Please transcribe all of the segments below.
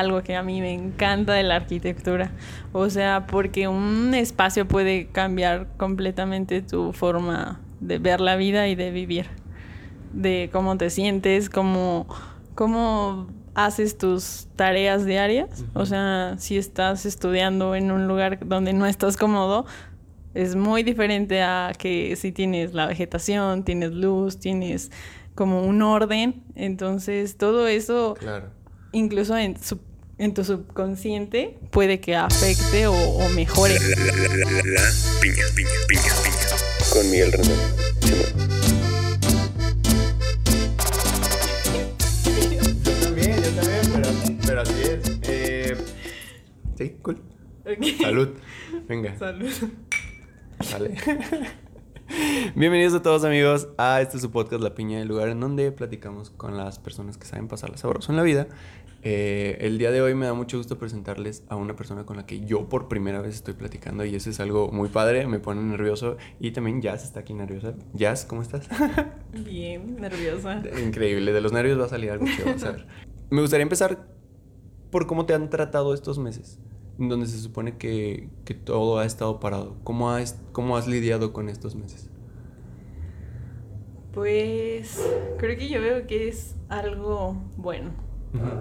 algo que a mí me encanta de la arquitectura. O sea, porque un espacio puede cambiar completamente tu forma de ver la vida y de vivir. De cómo te sientes, cómo, cómo haces tus tareas diarias. O sea, si estás estudiando en un lugar donde no estás cómodo, es muy diferente a que si tienes la vegetación, tienes luz, tienes como un orden. Entonces, todo eso Claro. Incluso en, su- en tu subconsciente puede que afecte o, o mejore. Piña, piña, piña, piña. Con Miguel Rendón. Yo también, yo también, pero, pero así es. Eh, sí, cool. Salud. Venga, Salud. sale. Bienvenidos a todos amigos a este su podcast La Piña, el lugar en donde platicamos con las personas que saben pasarla sabroso en la vida. Eh, el día de hoy me da mucho gusto presentarles a una persona con la que yo por primera vez estoy platicando y eso es algo muy padre, me pone nervioso y también Jazz está aquí nerviosa. Jazz, ¿cómo estás? Bien, nerviosa. Increíble, de los nervios va a salir algo que vas a ver. Me gustaría empezar por cómo te han tratado estos meses, donde se supone que, que todo ha estado parado. ¿Cómo has, ¿Cómo has lidiado con estos meses? Pues creo que yo veo que es algo bueno.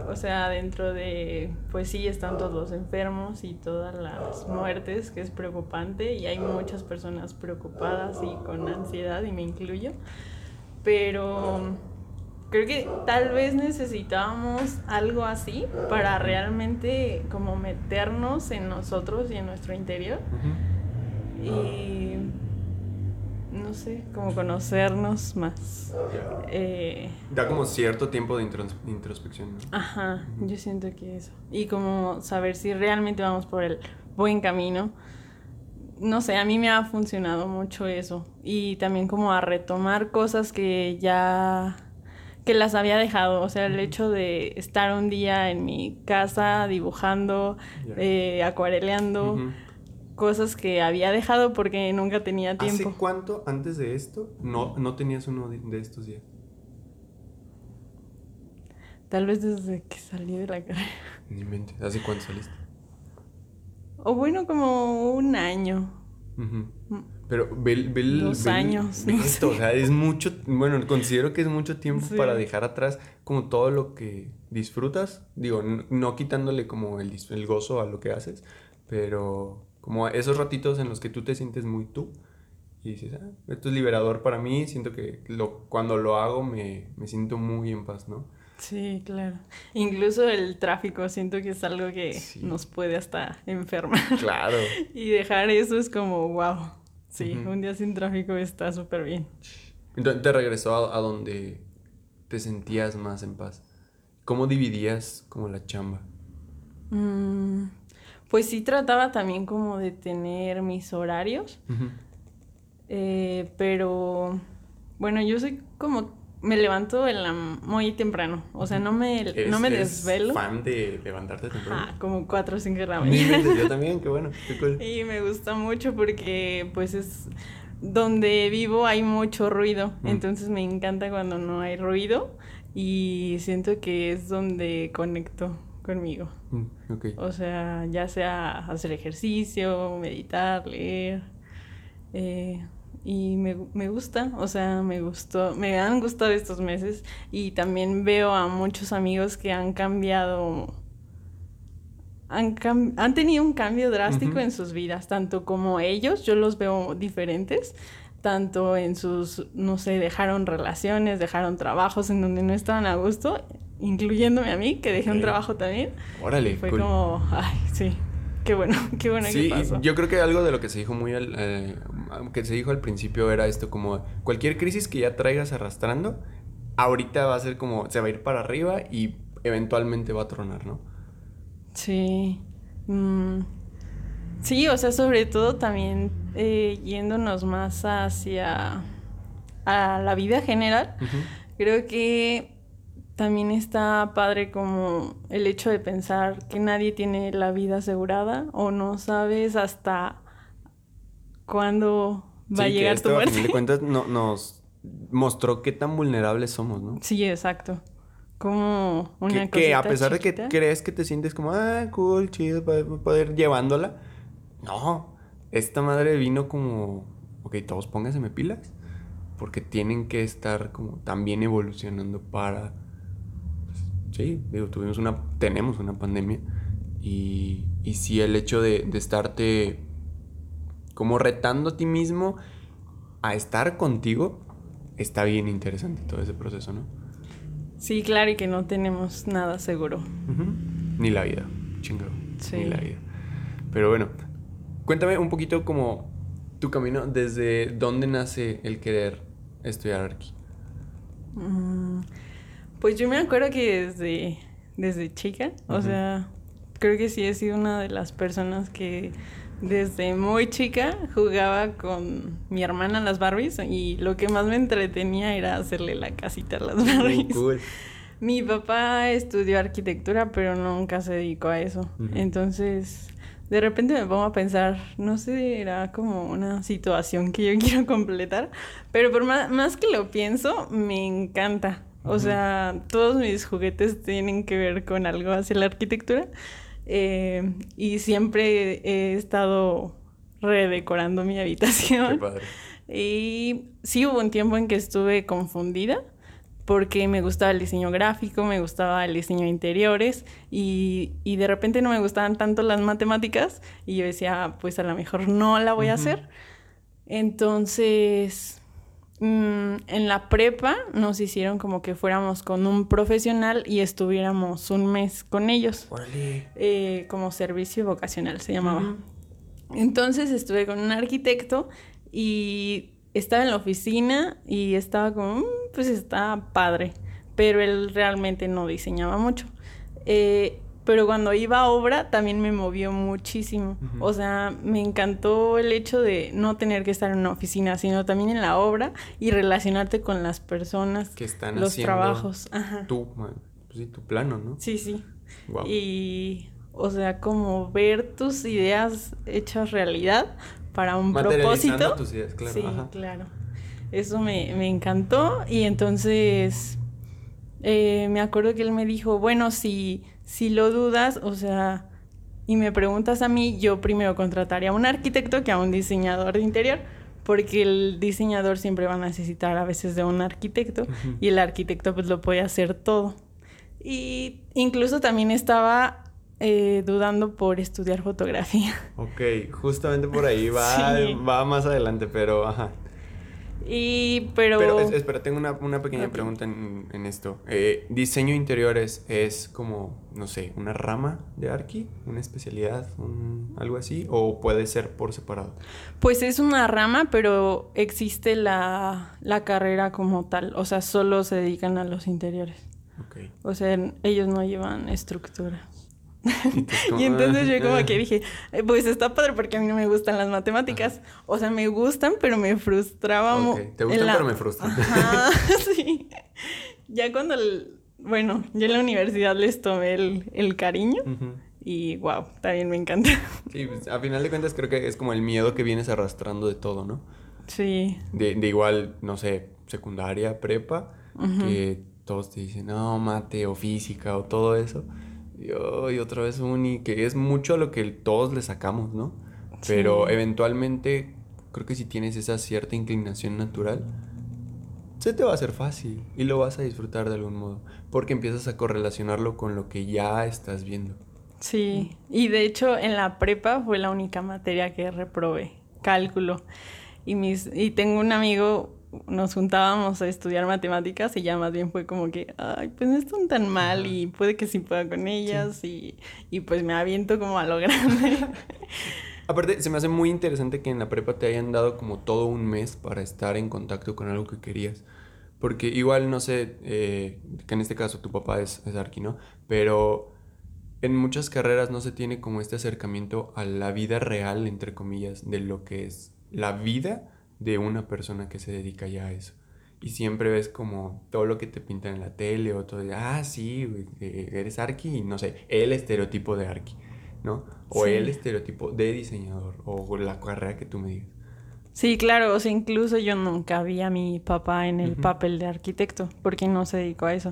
O sea, dentro de, pues sí, están todos los enfermos y todas las muertes, que es preocupante, y hay muchas personas preocupadas y con ansiedad, y me incluyo. Pero creo que tal vez necesitábamos algo así para realmente como meternos en nosotros y en nuestro interior. Y no sé, como conocernos más. Eh, Da como cierto tiempo de intros- introspección, ¿no? Ajá, yo siento que eso. Y como saber si realmente vamos por el buen camino. No sé, a mí me ha funcionado mucho eso. Y también como a retomar cosas que ya que las había dejado. O sea, el hecho de estar un día en mi casa dibujando, eh, acuareleando, Ujú. Cosas que había dejado porque nunca tenía ¿Hace tiempo. cuánto antes de esto no, no tenías uno de, de estos días? Tal vez desde que salí de la carrera. Ni mente. ¿Hace cuánto saliste? O bueno, como un año. Mm. Pero ve, ve Dos ve años, ve no esto, sé. o sea, es mucho, bueno, considero que es mucho tiempo Sí. para dejar atrás como todo lo que disfrutas. Digo, no, quitándole como el, el gozo a lo que haces, pero como esos ratitos en los que tú te sientes muy tú y dices, ah, esto es liberador para mí, siento que lo, cuando lo hago me, me siento muy en paz, ¿no? Sí, claro. Incluso el tráfico siento que es algo que Sí. nos puede hasta enfermar. Claro. Y dejar eso es como, wow. Sí, un día sin tráfico está súper bien. Entonces te regresó a, a donde te sentías más en paz. ¿Cómo dividías como la chamba? Mm, pues sí trataba también como de tener mis horarios, eh, pero bueno, yo soy como, me levanto en la, muy temprano, o sea, no me, no me ¿Eres- eres desvelo. fan de levantarte temprano? como 4 o 5 de la mañana. yo también, qué bueno, qué cool. Y me gusta mucho porque pues es donde vivo hay mucho ruido, Mm. entonces me encanta cuando no hay ruido y siento que es donde conecto conmigo. Mm, ok. O sea, ya sea hacer ejercicio, meditar, leer. eh, y me, me gusta, o sea, me gustó, me han gustado estos meses y también veo a muchos amigos que han cambiado, han, cam- han tenido un cambio drástico en sus vidas, tanto como ellos, yo los veo diferentes, tanto en sus, no sé, dejaron relaciones, dejaron trabajos en donde no estaban a gusto, incluyéndome a mí, que dejé un trabajo también. Órale, Fue cool. como, ay, sí, qué bueno, qué bueno Sí, que pasó. yo creo que algo de lo que se dijo muy al, eh, que se dijo al principio era esto como cualquier crisis que ya traigas arrastrando, ahorita va a ser como se va a ir para arriba y eventualmente va a tronar, ¿no? Sí. mm, sí, o sea, sobre todo también eh, yéndonos más hacia a la vida general, creo que también está padre como el hecho de pensar que nadie tiene la vida asegurada o no sabes hasta cuándo va a Sí, que llegar esto, tu a muerte. final de cuentas no- nos mostró qué tan vulnerables somos, ¿no? Sí, exacto. como una que, que a pesar de que crees que te sientes como, ah, cool, chido, poder llevándola. No, esta madre vino como, ok, todos pónganse pilas, porque tienen que estar como también evolucionando para, sí, digo, tuvimos una, tenemos una pandemia y, y sí el hecho de, de estarte como retando a ti mismo a estar contigo, está bien interesante todo ese proceso, ¿no? Sí, claro, y que no tenemos nada seguro. Ni la vida, chingado. Sí. Ni la vida. Pero bueno, cuéntame un poquito como tu camino, desde dónde nace el querer estudiar arqui. Mm, Pues yo me acuerdo que desde, desde chica, o sea, creo que sí he sido una de las personas que desde muy chica jugaba con mi hermana las Barbies y lo que más me entretenía era hacerle la casita a las Barbies. cool. Mi papá estudió arquitectura, pero nunca se dedicó a eso. Entonces, de repente me pongo a pensar, no sé, era como una situación que yo quiero completar, pero por más, más que lo pienso, me encanta. O sea, todos mis juguetes tienen que ver con algo hacia la arquitectura. eh, y siempre he estado redecorando mi Qué habitación. padre. Y sí hubo un tiempo en que estuve confundida porque me gustaba el diseño gráfico, me gustaba el diseño de interiores y, y de repente no me gustaban tanto las matemáticas y yo decía, "Ah, pues a lo mejor no la voy a hacer. Entonces, mm, en la prepa nos hicieron como que fuéramos con un profesional y estuviéramos un mes con ellos, eh, como servicio vocacional se llamaba. Entonces estuve con un arquitecto y estaba en la oficina y estaba como, "Mm, pues está padre, pero él realmente no diseñaba mucho. Eh, pero cuando iba a obra también me movió muchísimo. O sea, me encantó el hecho de no tener que estar en una oficina, sino también en la obra y relacionarte con las personas, Que están los haciendo trabajos. Ajá. Tu, pues sí, tu plano, ¿no? Sí, sí. Wow. Y, o sea, como ver tus ideas hechas realidad para un propósito. tus ideas, claro. Sí, ajá. claro. Eso me, me encantó y entonces eh, me acuerdo que él me dijo, bueno, si, si lo dudas, o sea, y me preguntas a mí, yo primero contrataría a un arquitecto que a un diseñador de interior, porque el diseñador siempre va a necesitar a veces de un arquitecto y el arquitecto pues lo puede hacer todo. Y incluso también estaba eh, dudando por estudiar fotografía. Ok, justamente por ahí va, Sí. va más adelante, pero ajá. Y, pero... Pero es- espera, tengo una, una pequeña pregunta en, en esto. Eh, ¿Diseño interiores es como, no sé, una rama de Arqui? ¿Una especialidad? un- ¿Algo así? ¿O puede ser por separado? Pues es una rama, pero existe la, la carrera como tal. O sea, solo se dedican a los interiores. Ok. O sea, ellos no llevan estructura. Y, tú es como, Y entonces yo como ah, que dije, "Eh, pues está padre porque a mí no me gustan las matemáticas. O sea, me gustan, pero me frustraba mu- Ok, te gustan, la- pero me frustran. Ajá, sí. Ya cuando, el- bueno, yo en la universidad les tomé el, el cariño ujú. y wow, también me encanta. Sí, pues, a final de cuentas creo que es como el miedo que vienes arrastrando de todo, ¿no? Sí, De, de igual, no sé, secundaria, prepa, que todos te dicen, no, mate o física o todo eso. Y, oh, y otra vez uni, que es mucho a lo que todos le sacamos, ¿no? Pero eventualmente, creo que si tienes esa cierta inclinación natural, se te va a hacer fácil y lo vas a disfrutar de algún modo, porque empiezas a correlacionarlo con lo que ya estás viendo. Sí, y de hecho en la prepa fue la única materia que reprobé, cálculo. Y, mis, y tengo un amigo, nos juntábamos a estudiar matemáticas y ya más bien fue como que, ay, pues no están tan mal y puede que sí pueda con ellas y, y pues me aviento como a lo grande. Aparte, se me hace muy interesante que en la prepa te hayan dado como todo un mes para estar en contacto con algo que querías. Porque igual, no sé, eh, que en este caso tu papá es, es arqui, ¿no? Pero en muchas carreras no se tiene como este acercamiento a la vida real, entre comillas, de lo que es la vida de una persona que se dedica ya a eso. Y siempre ves como todo lo que te pintan en la tele o todo, ah, sí, eh, eres arqui y no sé, el estereotipo de arqui, ¿no? O Sí. el estereotipo de diseñador o la carrera que tú me digas. Sí, claro, o sea, incluso yo nunca vi a mi papá en el Ujú. papel de arquitecto porque no se dedicó a eso.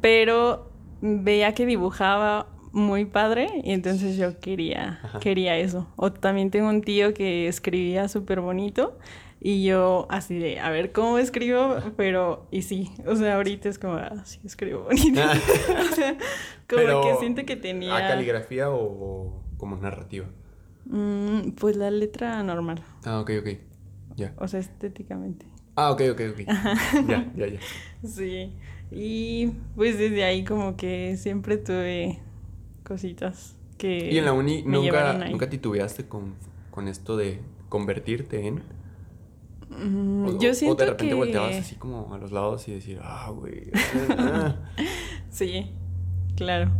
pero veía que dibujaba muy padre y entonces yo quería, Ajá. quería eso. O también tengo un tío que escribía súper bonito y yo así de, a ver cómo escribo, pero, y sí, o sea, ahorita es como, ah, sí, escribo bonito. o sea, como Pero, que siento que tenía... ¿A caligrafía o, o como narrativa? Mm, pues la letra normal, Ah, ok, ok. Ya. o sea, estéticamente. Ah, ok, ok, ok. Ya, ya, ya. Sí, y pues desde ahí como que siempre tuve cositas que... ¿Y en la uni me nunca, nunca titubeaste con, con esto de convertirte en? Mm, O, yo siento o de repente que... volteabas así como a los lados y decir, ah, güey. ah", Sí, claro.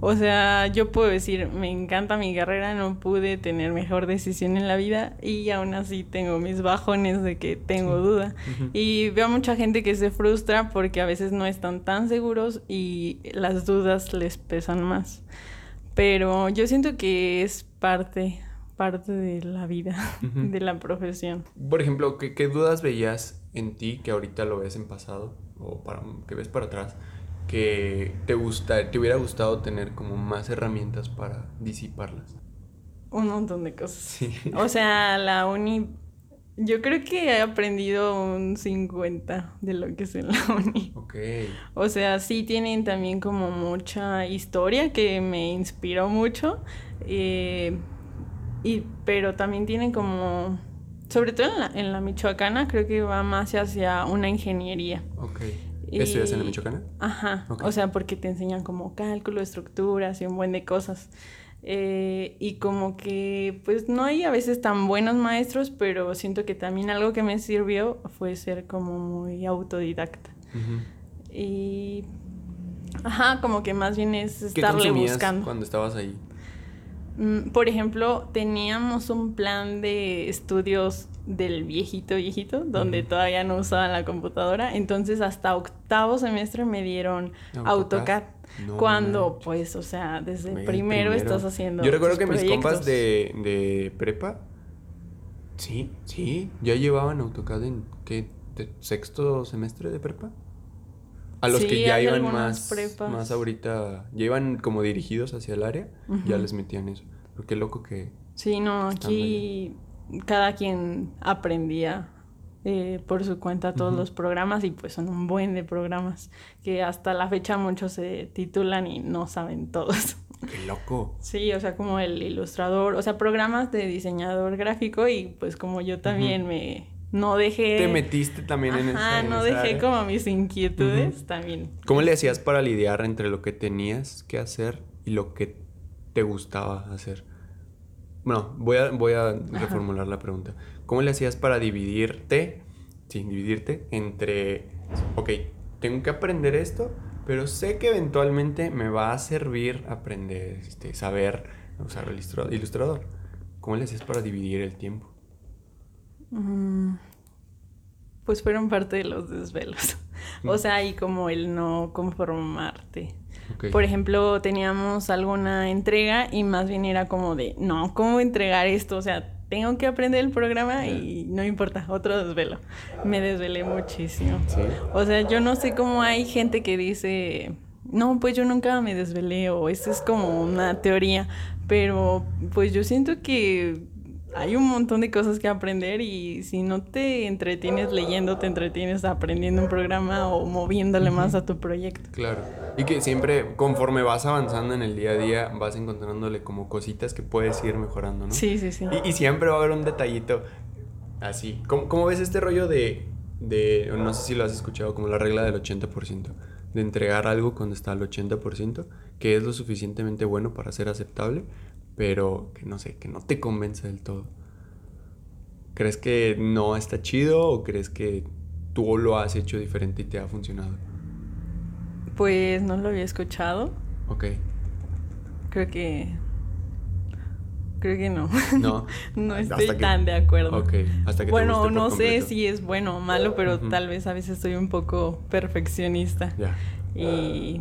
O sea, yo puedo decir, me encanta mi carrera, no pude tener mejor decisión en la vida y aún así tengo mis bajones de que tengo duda. Ujú. Y veo a mucha gente que se frustra porque a veces no están tan seguros y las dudas les pesan más. Pero yo siento que es parte, parte de la vida, de la profesión. Por ejemplo, ¿qué, qué dudas veías en ti que ahorita lo ves en pasado o para, que ves para atrás que te gusta, te hubiera gustado tener como más herramientas para disiparlas? Un montón de cosas. Sí. O sea, la uni, yo creo que he aprendido un 50 de lo que es en la uni. Ok. O sea, sí tienen también como mucha historia que me inspiró mucho. eh, y, pero también tienen como, sobre todo en la, en la Michoacana, creo que va más hacia una ingeniería. Ok. ¿Estudias en la Michoacana? Ajá, o sea, porque te enseñan como cálculo, estructuras y un buen de cosas. Eh, y como que, pues no hay a veces tan buenos maestros, pero siento que también algo que me sirvió fue ser como muy autodidacta. Ujú. Y, ajá, como que más bien es ¿Qué estarle consumías buscando. cuando estabas ahí? Mm, Por ejemplo, teníamos un plan de estudios del viejito viejito, donde todavía no usaban la computadora. Entonces, hasta octavo semestre me dieron AutoCAD. No cuando, pues, o sea, desde Güey, primero, estás haciendo. Yo recuerdo que mis compas de, de prepa, sí, sí, ya llevaban AutoCAD en, ¿qué? ¿De sexto semestre de prepa? A los Sí, que ya iban más, prepas. más ahorita, ya iban como dirigidos hacia el área, ya les metían eso. Pero qué loco que... Sí, no, aquí cada quien aprendía eh, por su cuenta todos los programas y pues son un buen de programas que hasta la fecha muchos se titulan y no saben todos. Qué loco. Sí, o sea, como el ilustrador, o sea, programas de diseñador gráfico y pues como yo también me no dejé Te metiste también en esa Ajá, en no esa dejé área? como mis inquietudes también. ¿Cómo le hacías para lidiar entre lo que tenías que hacer y lo que te gustaba hacer? Bueno, voy a, voy a reformular la pregunta. ¿Cómo le hacías para dividirte, sí, dividirte entre, ok, tengo que aprender esto, pero sé que eventualmente me va a servir aprender, este, saber usar el ilustra- ilustrador? ¿Cómo le hacías para dividir el tiempo? Mm, Pues fueron parte de los desvelos. Mm. O sea, y como el no conformarte. Por ejemplo, teníamos alguna entrega y más bien era como de, no, ¿cómo entregar esto? O sea, tengo que aprender el programa y no importa, otro desvelo. Me desvelé muchísimo. Sí. O sea, yo no sé cómo hay gente que dice, no, pues yo nunca me desvelé o esa es como una teoría, pero pues yo siento que hay un montón de cosas que aprender y si no te entretienes leyendo, te entretienes aprendiendo un programa o moviéndole más a tu proyecto. Claro. Y que siempre, conforme vas avanzando en el día a día, vas encontrándole como cositas que puedes ir mejorando, ¿no? Sí, sí, sí. Y, y siempre va a haber un detallito así. ¿Cómo, cómo ves este rollo de, de, no sé si lo has escuchado, como la regla del 80%? De entregar algo cuando está al 80%, que es lo suficientemente bueno para ser aceptable, pero que no sé, que no te convence del todo. ¿Crees que no está chido o crees que tú lo has hecho diferente y te ha funcionado? Pues no lo había escuchado. Ok. Creo que... Creo que no. No. no estoy que- tan de acuerdo. Ok. Hasta que te bueno, no sé si es bueno o malo, pero tal vez a veces soy un poco perfeccionista. Ya. Y.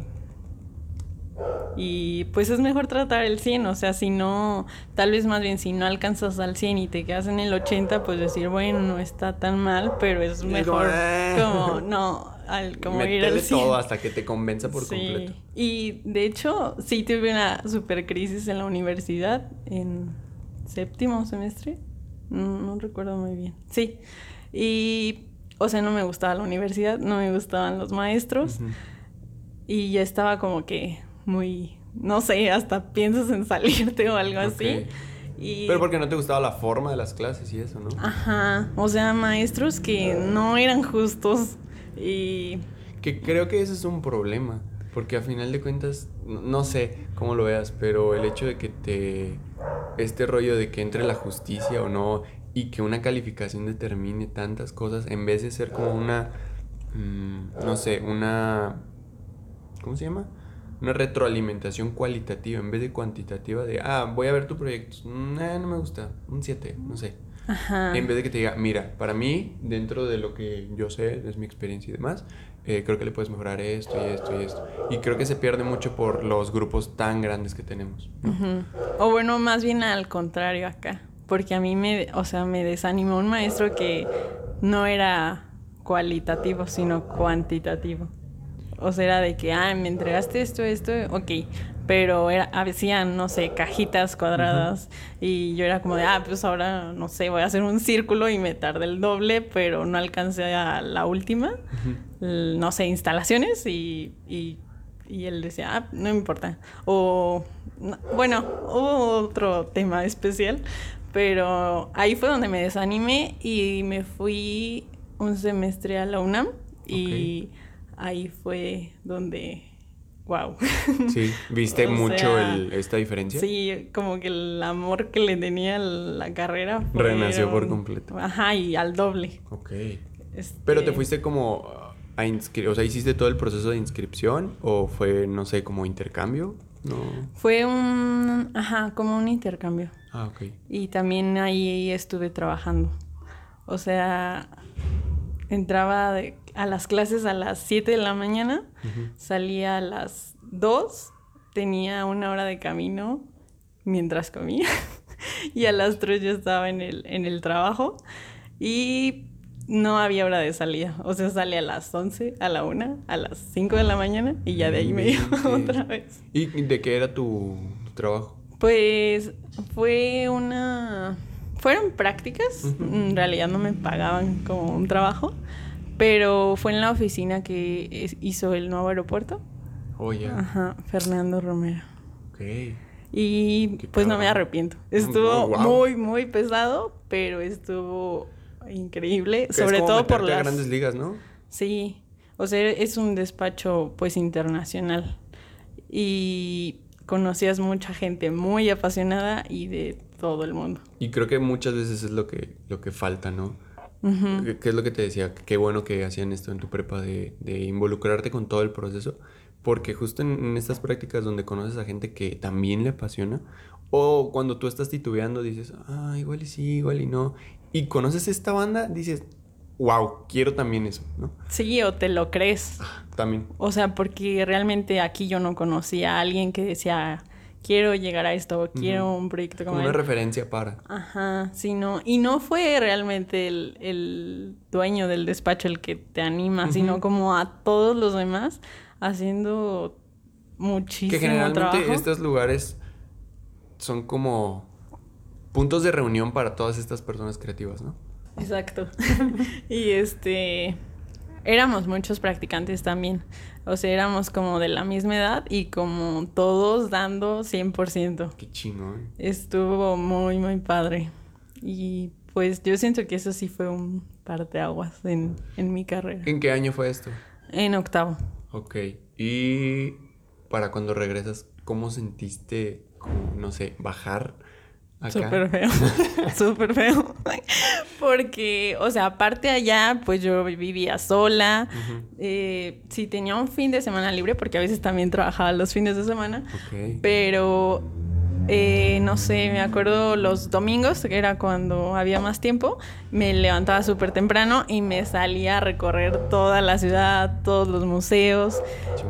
Y pues es mejor tratar el 100, o sea, si no, tal vez más bien si no alcanzas al 100 y te quedas en el 80, pues decir, bueno, no está tan mal, pero es mejor "Eh". como, no, al como ir al cine. todo hasta que te convenza por Sí. completo. Y de hecho, sí tuve una super crisis en la universidad en séptimo semestre. No, no recuerdo muy bien. Sí. Y, o sea, no me gustaba la universidad, no me gustaban los maestros. Y ya estaba como que muy, no sé, hasta piensas en salirte o algo así. Y, Pero porque no te gustaba la forma de las clases y eso, ¿no? Ajá, o sea, maestros que no eran justos y... Que creo que ese es un problema. Porque a final de cuentas, no, no sé cómo lo veas, pero el hecho de que te. Este rollo de que entre la justicia o no y que una calificación determine tantas cosas en vez de ser como una. mm, no sé, una. ¿Cómo se llama? Una retroalimentación cualitativa en vez de cuantitativa de, ah, voy a ver tu proyecto. Mm, eh, no me gusta. Un 7, no sé. Ajá. En vez de que te diga, mira, para mí, dentro de lo que yo sé, es mi experiencia y demás, eh, creo que le puedes mejorar esto y esto y esto. Y creo que se pierde mucho por los grupos tan grandes que tenemos. O bueno, más bien al contrario acá. Porque a mí me, o sea, me desanimó un maestro que no era cualitativo, sino cuantitativo. O sea, era de que, ah, me entregaste esto, esto, ok. Pero era, hacían, no sé, cajitas cuadradas. Y yo era como de, ah, pues ahora, no sé, voy a hacer un círculo y me tardé el doble, pero no alcancé a la última. No sé, instalaciones y, y, y él decía, ah, no me importa. O, no- bueno, hubo otro tema especial, pero ahí fue donde me desanimé y me fui un semestre a la UNAM y ahí fue donde, wow. Sí, ¿viste mucho sea, el- esta diferencia? Sí, como que el amor que le tenía la carrera fue Renació por completo. Ajá, y al doble. Ok. Este, Pero te fuiste como a inscribir, o sea, ¿hiciste todo el proceso de inscripción o fue, no sé, como intercambio? No. Fue un, ajá, como un intercambio. Ah, ok. Y también ahí estuve trabajando. O sea, entraba de- a las clases a las 7 de la mañana, salía a las 2, tenía una hora de camino mientras comía y a las 3 yo estaba en el, en el trabajo. Y no había hora de salida. O sea, salía a las 11, a la 1, a las 5 de la mañana y ya de ahí me iba otra vez. ¿Y de qué era tu, tu trabajo? Pues fue una... Fueron prácticas, en realidad no me pagaban como un trabajo, pero fue en la oficina que hizo el nuevo aeropuerto. Oh, ya. Ajá, Fernando Romero. Ok. Y Qué pues no me arrepiento. Estuvo Oh, wow. muy, muy pesado, pero estuvo increíble, sobre es como todo por las... grandes ligas, ¿no? Sí, o sea, es un despacho pues internacional y conocías mucha gente muy apasionada y de todo el mundo. Y creo que muchas veces es lo que, lo que falta, ¿no? ¿Qué, qué es lo que te decía? Qué bueno que hacían esto en tu prepa de, de involucrarte con todo el proceso. Porque justo en, en estas prácticas donde conoces a gente que también le apasiona, o cuando tú estás titubeando dices, ah, igual y sí, igual y no, y conoces esta banda, dices, wow, quiero también eso, ¿no? Sí, o te lo crees. También. O sea, porque realmente aquí yo no conocía a alguien que decía, quiero llegar a esto, quiero un proyecto como una referencia para. Ajá, sí, no. Y no fue realmente el, el dueño del despacho el que te anima, sino como a todos los demás haciendo muchísimo Que generalmente trabajo. estos lugares son como puntos de reunión para todas estas personas creativas, ¿no? Exacto. y este éramos muchos practicantes también. O sea, éramos como de la misma edad y como todos dando 100%. Qué chingón. Estuvo muy, muy padre. Y pues yo siento que eso sí fue un parteaguas en, en mi carrera. ¿En qué año fue esto? En octavo. Ok. Y para cuando regresas, ¿cómo sentiste, no sé, bajar? Súper feo. Súper feo. Porque, o sea, aparte allá, pues yo vivía sola. Ujú. Eh, sí, tenía un fin de semana libre, porque a veces también trabajaba los fines de semana. Ok. Pero, eh, no sé, me acuerdo los domingos, que era cuando había más tiempo, me levantaba súper temprano y me salía a recorrer toda la ciudad, todos los museos.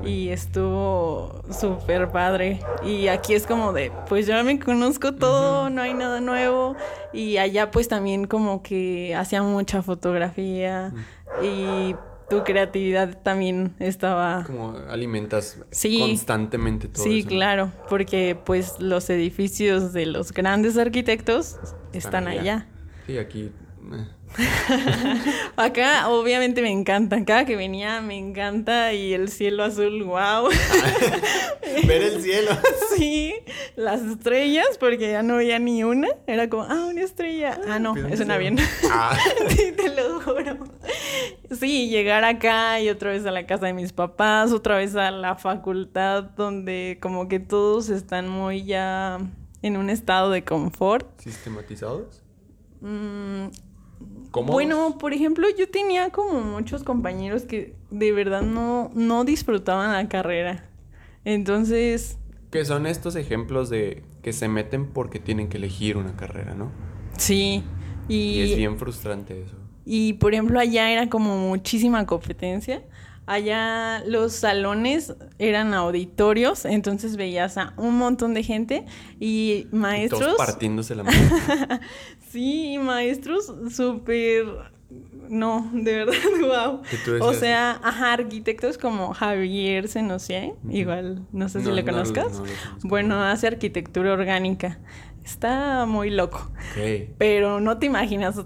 Y estuvo súper padre. Y aquí es como de, pues ya me conozco todo, no hay nada nuevo. Y allá pues también como que hacía mucha fotografía. Y tu creatividad también estaba... Como alimentas Sí. constantemente todo Sí, eso. claro, porque pues los edificios de los grandes arquitectos están allá. allá. Sí, aquí. eh, Acá obviamente me encantan, cada que venía me encanta y el cielo azul, wow. Ver el cielo. sí, las estrellas, porque ya no veía ni una, era como, ah, una estrella. Ah, no, ¿pero es un avión. Ah. sí, te lo juro. Sí, llegar acá y otra vez a la casa de mis papás, otra vez a la facultad donde como que todos están muy ya en un estado de confort. ¿Sistematizados? Mm, ¿Cómo? Bueno, por ejemplo, yo tenía como muchos compañeros que de verdad no, no disfrutaban la carrera. Entonces, Que son estos ejemplos de que se meten porque tienen que elegir una carrera, ¿no? sí. Y, Y, es bien frustrante eso. Y por ejemplo, allá era como muchísima competencia. Allá los salones eran auditorios, entonces veías a un montón de gente y Y maestros. todos partiéndose la mano. Sí, y maestros súper. No, de verdad, wow. O sea, ajá, arquitectos como Javier Senocié, Ujú. igual, no sé si No, le conozcas. no bueno, hace arquitectura orgánica. Está muy loco. Pero no te imaginas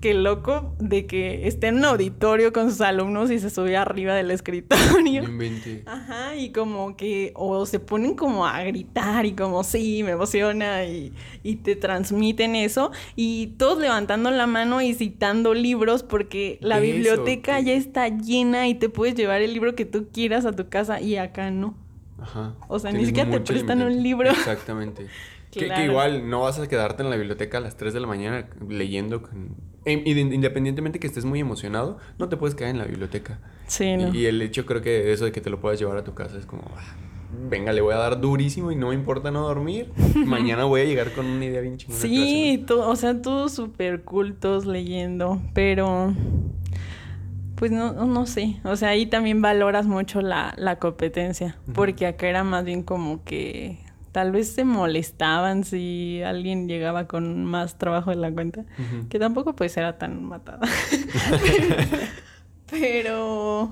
qué loco de que esté en un auditorio con sus alumnos y se sube arriba del escritorio. inventé. Ajá, y como que, o se ponen como a gritar y como, sí, me emociona y, y te transmiten eso. Y todos levantando la mano y citando libros porque la Eso, biblioteca ya está llena y te puedes llevar el libro que tú quieras a tu casa y acá no. Ajá. O sea, ni siquiera te prestan un libro. Exactamente. Que- Que, igual no vas a quedarte en la biblioteca a las 3 de la mañana leyendo. con- Independientemente que estés muy emocionado, no te puedes quedar en la biblioteca. Sí, no. Y, el hecho creo que eso de que te lo puedas llevar a tu casa es como, ah, venga, le voy a dar durísimo y no me importa no dormir. Mañana voy a llegar con una idea bien chingona. Sí, o sea, todos súper cultos leyendo, pero pues no, no sé, o sea, ahí también valoras mucho la, la competencia, porque acá era más bien como que tal vez se molestaban si alguien llegaba con más trabajo de la cuenta, que tampoco pues era tan matada. pero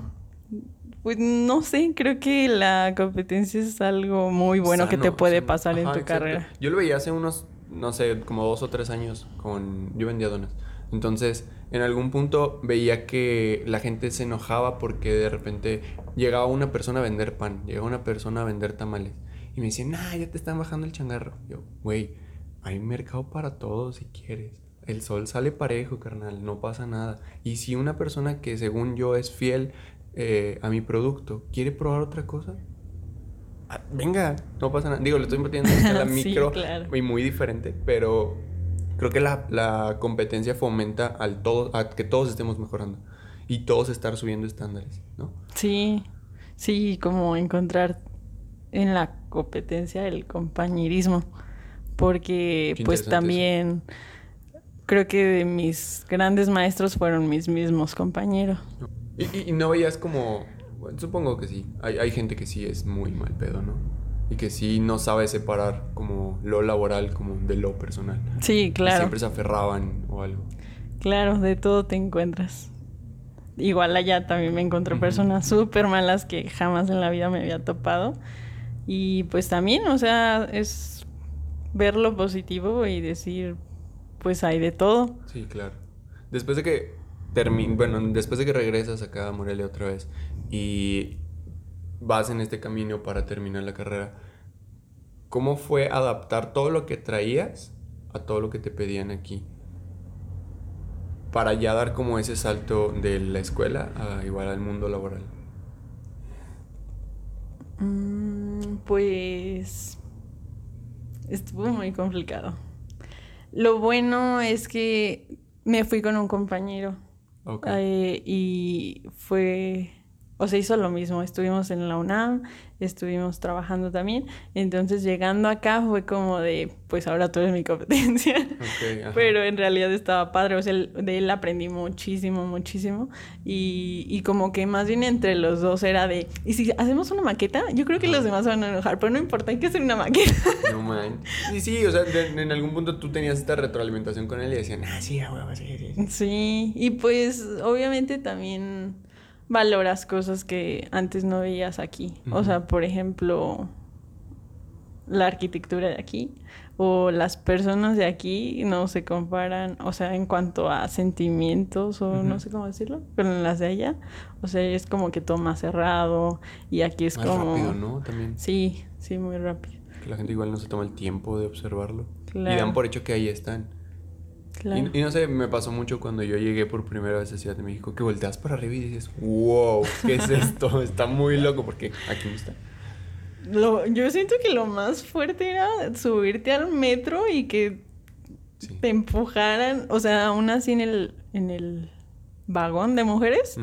pues no sé, creo que la competencia es algo muy bueno que te puede pasar en tu exacto. carrera. Yo lo veía hace unos, no sé, como dos o tres años con... Yo vendía donas. Entonces, en algún punto veía que la gente se enojaba porque de repente llegaba una persona a vender pan, llegaba una persona a vender tamales. Y me decían, nah, ya te están bajando el changarro. Yo, güey, hay mercado para todos si quieres. El sol sale parejo, carnal, no pasa nada. Y si una persona que según yo es fiel eh, a mi producto quiere probar otra cosa, ah, venga, no pasa nada. Digo, le estoy metiendo la Sí, micro claro. y muy diferente, pero creo que la, la competencia fomenta al todo, a que todos estemos mejorando y todos estar subiendo estándares, ¿no? Sí, sí, como encontrar en la competencia el compañerismo, porque Qué pues eso. también creo que de mis grandes maestros fueron mis mismos compañeros. Y, y- y no veías como, bueno, supongo que sí, hay, hay gente que sí es muy mal pedo, ¿no? Y que sí no sabe separar como lo laboral como de lo personal. Sí, Y claro, siempre se aferraban o algo. claro, de todo te encuentras. Igual allá también me encontré personas súper malas que jamás en la vida me había topado. Y pues también, o sea, es ver lo positivo y decir, pues hay de todo. Sí, claro. Después de que termi- bueno, después de que regresas acá a Morelia otra vez y vas en este camino para terminar la carrera, ¿cómo fue adaptar todo lo que traías a todo lo que te pedían aquí? Para ya dar como ese salto de la escuela a igual al mundo laboral. Mm, Pues estuvo muy complicado. Lo bueno es que me fui con un compañero eh, y fue, o sea, hizo lo mismo. Estuvimos en la UNAM, estuvimos trabajando también. Entonces llegando acá fue como de, pues ahora tú eres mi competencia. Pero en realidad estaba padre, o sea, de él aprendí muchísimo, muchísimo. Y, y como que más bien entre los dos era de, ¿y si hacemos una maqueta? Yo creo que los demás se van a enojar, pero no importa, hay que hacer una maqueta. No man. Sí, sí, o sea, de- en algún punto tú tenías esta retroalimentación con él y decían, ah, sí, a huevo, sí, sí. Sí, y pues obviamente también, valoras cosas que antes no veías aquí. O sea, por ejemplo, la arquitectura de aquí o las personas de aquí no se comparan, o sea, en cuanto a sentimientos o no sé cómo decirlo, con las de allá. O sea, es como que todo más cerrado y aquí es Más como... rápido, ¿no? También. Sí, sí, muy rápido. Que la gente igual no se toma el tiempo de observarlo. Y dan por hecho que ahí están. Claro. Y, y no sé, me pasó mucho cuando yo llegué por primera vez a Ciudad de México, que volteas para arriba y dices, wow, ¿qué es esto? está muy loco porque aquí no está. Lo- yo siento que lo más fuerte era subirte al metro y que Sí. te empujaran, o sea, aún así en el, en el vagón de mujeres,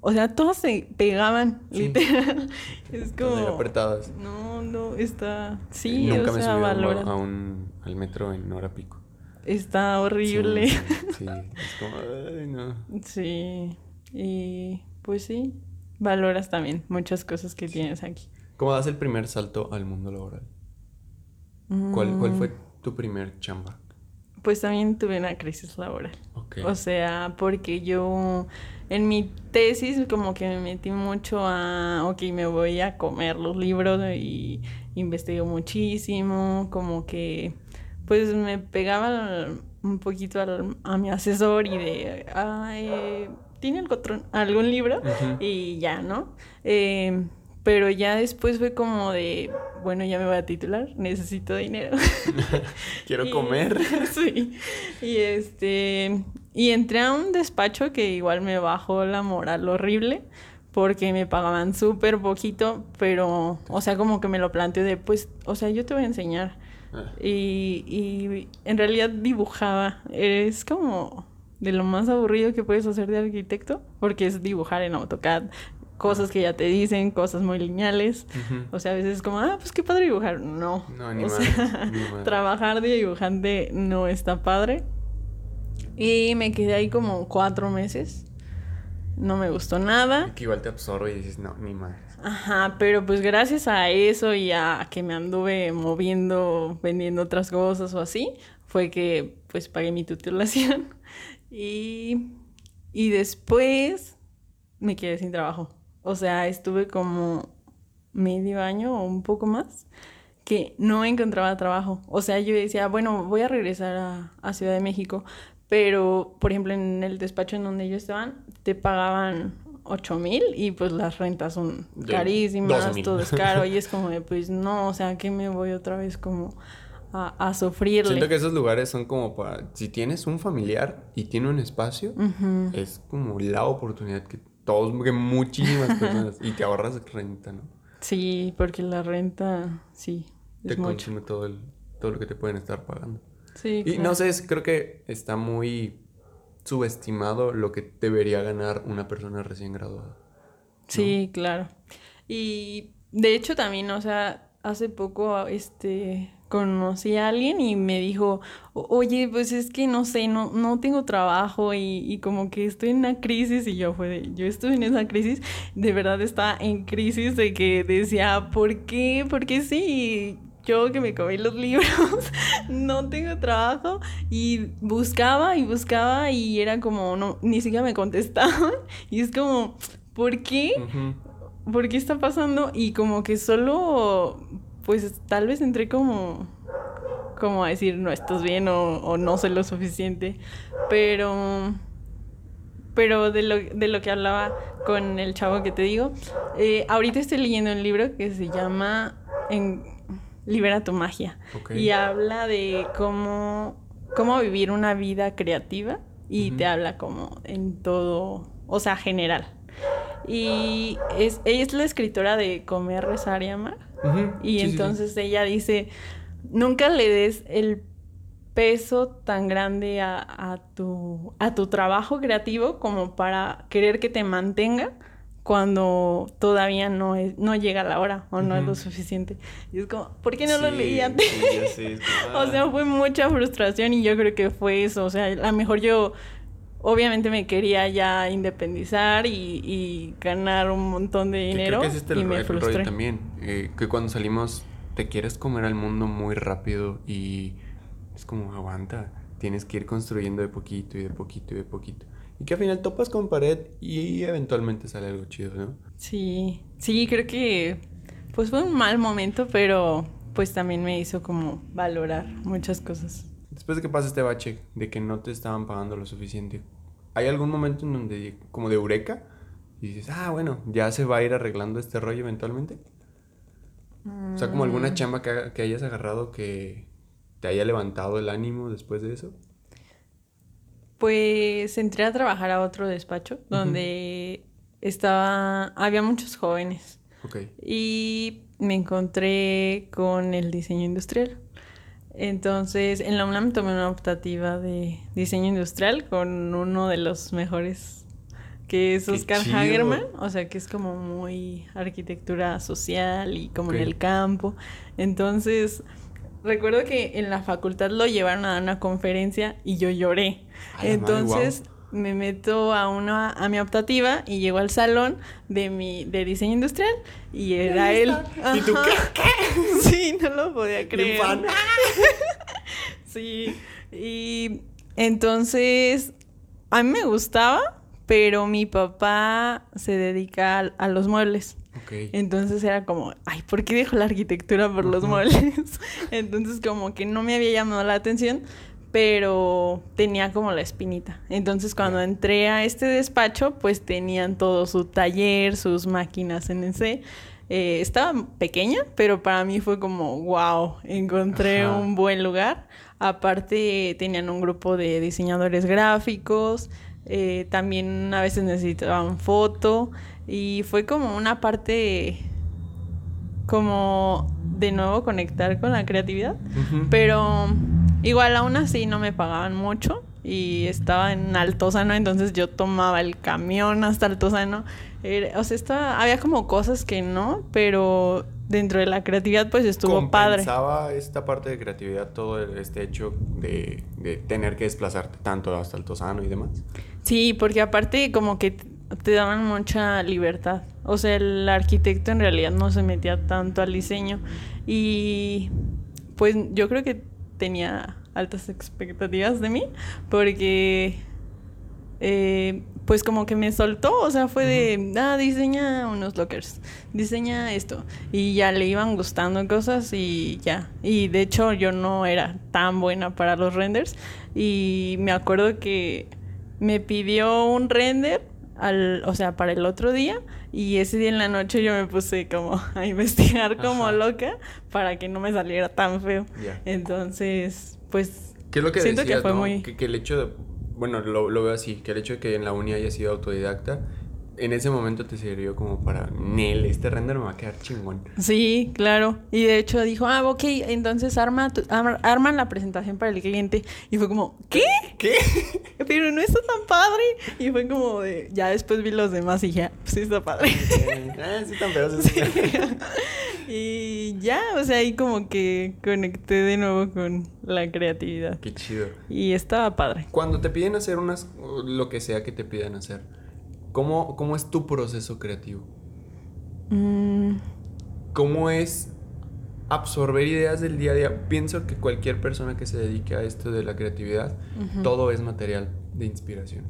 o sea, todos se pegaban, Sí. literal. Es como... apretadas. No, no, está... Sí, Nunca o me sea, subí a un, al metro en hora pico. Está horrible. Sí, sí, es como, ay, no. Sí. Y pues sí, valoras también muchas cosas que tienes aquí. ¿Cómo das el primer salto al mundo laboral? ¿Cuál, cuál Mm, fue tu primer chamba? Pues también tuve una crisis laboral. Ok. O sea, porque yo en mi tesis como que me metí mucho a, ok, me voy a comer los libros y investigo muchísimo, como que pues me pegaba un poquito al- a mi asesor y de, "Ay, ¿tiene otro- algún libro? Y ya, ¿no? Eh, pero ya después fue como de, bueno, ya me voy a titular, necesito dinero. Quiero Y- comer. sí. Y este. Y entré a un despacho que igual me bajó la moral horrible. Porque me pagaban súper poquito. Pero, o sea, como que me lo planteé de, pues, o sea, yo te voy a enseñar. Ah, Y, y en realidad dibujaba. Es como de lo más aburrido que puedes hacer de arquitecto. Porque es dibujar en AutoCAD. Cosas que ya te dicen, cosas muy lineales. O sea, a veces es como, ah, pues qué padre dibujar. No. No, ni o madre, sea, ni madre. trabajar de dibujante no está padre. Y me quedé ahí como cuatro meses. No me gustó nada. Que igual te absorbe y dices, no, ni madre. Ajá, pero pues gracias a eso y a que me anduve moviendo, vendiendo otras cosas o así, fue que pues pagué mi titulación. Y, y después me quedé sin trabajo. O sea, estuve como medio año o un poco más que no encontraba trabajo. O sea, yo decía, bueno, voy a regresar a, a Ciudad de México, pero, por ejemplo, en el despacho en donde ellos estaban, te pagaban 8 mil y pues las rentas son carísimas, 12,000. todo es caro y es como de, pues no, o sea, que me voy otra vez como a, a sufrirle. Siento que esos lugares son como para. Si tienes un familiar y tiene un espacio, es como la oportunidad que todos, que muchísimas personas. y te ahorras renta, ¿no? Sí, porque la renta, sí, Te es mucho. consume todo, el, todo lo que te pueden estar pagando. Sí, Y claro. no sé, es- creo que está muy subestimado lo que debería ganar una persona recién graduada. Sí, claro. Y de hecho también, o sea, hace poco este conocí a alguien y me dijo, "O- oye, pues es que no sé, no, no tengo trabajo y, y como que estoy en una crisis y yo fue yo estuve en esa crisis, de verdad estaba en crisis de que decía, ¿por qué? ¿Por qué sí? Yo que me comí los libros, no tengo trabajo y buscaba y buscaba y era como, no, ni siquiera me contestaban y es como, ¿por qué? Ujú. ¿por qué está pasando? Y como que solo, pues tal vez entré como, como a decir, no estás bien o, o no soy lo suficiente, pero, pero de lo, de lo que hablaba con el chavo que te digo, eh, ahorita estoy leyendo un libro que se llama en, Libera tu magia y habla de cómo, cómo vivir una vida creativa y te habla como en todo, o sea, general. Y es, ella es la escritora de Comer, Rezar y Amar. Y Sí, sí, sí. entonces ella dice, nunca le des el peso tan grande a, a tu, a tu trabajo creativo como para querer que te mantenga cuando todavía no, es, no llega la hora o no es lo suficiente. Y es como, ¿por qué no lo leí antes? sí, sé, O sea, ah. fue mucha frustración y yo creo que fue eso. O sea, a lo mejor yo obviamente me quería ya independizar y, y ganar un montón de Que dinero creo que es este y el, me el rollo frustré. también. eh, que cuando salimos te quieres comer al mundo muy rápido y es como aguanta. Tienes que ir construyendo de poquito y de poquito y de poquito. Y que al final topas con pared y eventualmente sale algo chido, ¿no? Sí, sí, creo que pues fue un mal momento, pero pues también me hizo como valorar muchas cosas. Después de que pasa este bache de que no te estaban pagando lo suficiente, ¿hay algún momento en donde, como de eureka, y dices, ah, bueno, ya se va a ir arreglando este rollo eventualmente? O sea, como alguna Mm. chamba que, que hayas agarrado que te haya levantado el ánimo después de eso. Pues entré a trabajar a otro despacho donde estaba, había muchos jóvenes y me encontré con el diseño industrial. Entonces, en la UNAM tomé una optativa de diseño industrial con uno de los mejores, que es ¡Qué Oscar! Hagerman, o sea, que es como muy arquitectura social y como en el campo. Entonces, recuerdo que en la facultad lo llevaron a dar una conferencia y yo lloré. Madre, Entonces, me meto a una a mi optativa y llego al salón de mi de diseño industrial y era él. ¿Y tú Ajá. Sí, no lo podía creer. fan. Sí, y entonces a mí me gustaba, pero mi papá se dedica a, a los muebles. Ok. Entonces era como, ay, ¿por qué dejo la arquitectura por los Ujú. muebles? Entonces como que no me había llamado la atención, pero tenía como la espinita. Entonces cuando entré a este despacho, pues tenían todo su taller, sus máquinas CNC. Eh, estaba pequeña, pero para mí fue como, wow, encontré Ajá. un buen lugar. Aparte tenían un grupo de diseñadores gráficos, eh, también a veces necesitaban foto y fue como una parte como de nuevo conectar con la creatividad, pero igual aún así no me pagaban mucho y estaba en Altozano, entonces yo tomaba el camión hasta Altozano. Era- o sea, estaba, había como cosas que no, pero dentro de la creatividad pues estuvo padre. ¿Compensaba esta parte de creatividad todo este hecho de, de tener que desplazarte tanto hasta el Tosano y demás? Sí, porque aparte como que te daban mucha libertad. O sea, el arquitecto en realidad no se metía tanto al diseño y pues yo creo que tenía altas expectativas de mí porque eh, pues como que me soltó, o sea, fue de, ah, diseña unos lockers, diseña esto y ya le iban gustando cosas y ya. Y de hecho yo no era tan buena para los renders y me acuerdo que me pidió un render al, o sea, para el otro día y ese día en la noche yo me puse como a investigar como Ajá. loca para que no me saliera tan feo. Entonces, pues ¿Qué es lo que siento decías, que fue no? muy Que, que el hecho de... Bueno, lo, lo veo así, que el hecho de que en la uni haya sido autodidacta, en ese momento te sirvió como para, Nel, este render me va a quedar chingón. Sí, claro. Y de hecho dijo, ah, ok, entonces arma, tu- arma, arma la presentación para el cliente. Y fue como, ¿qué? ¿Qué? Pero no está tan padre. Y fue como de, ya después vi los demás y dije, "Ah, pues sí está padre. ah, sí, tan sí, sí. y ya, o sea, ahí como que conecté de nuevo con la creatividad. Qué chido. Y estaba padre. Cuando te piden hacer unas, lo que sea que te pidan hacer, ¿cómo, cómo es tu proceso creativo? Mm, ¿Cómo es absorber ideas del día a día? Pienso que cualquier persona que se dedique a esto de la creatividad, Ujú. todo es material de inspiración.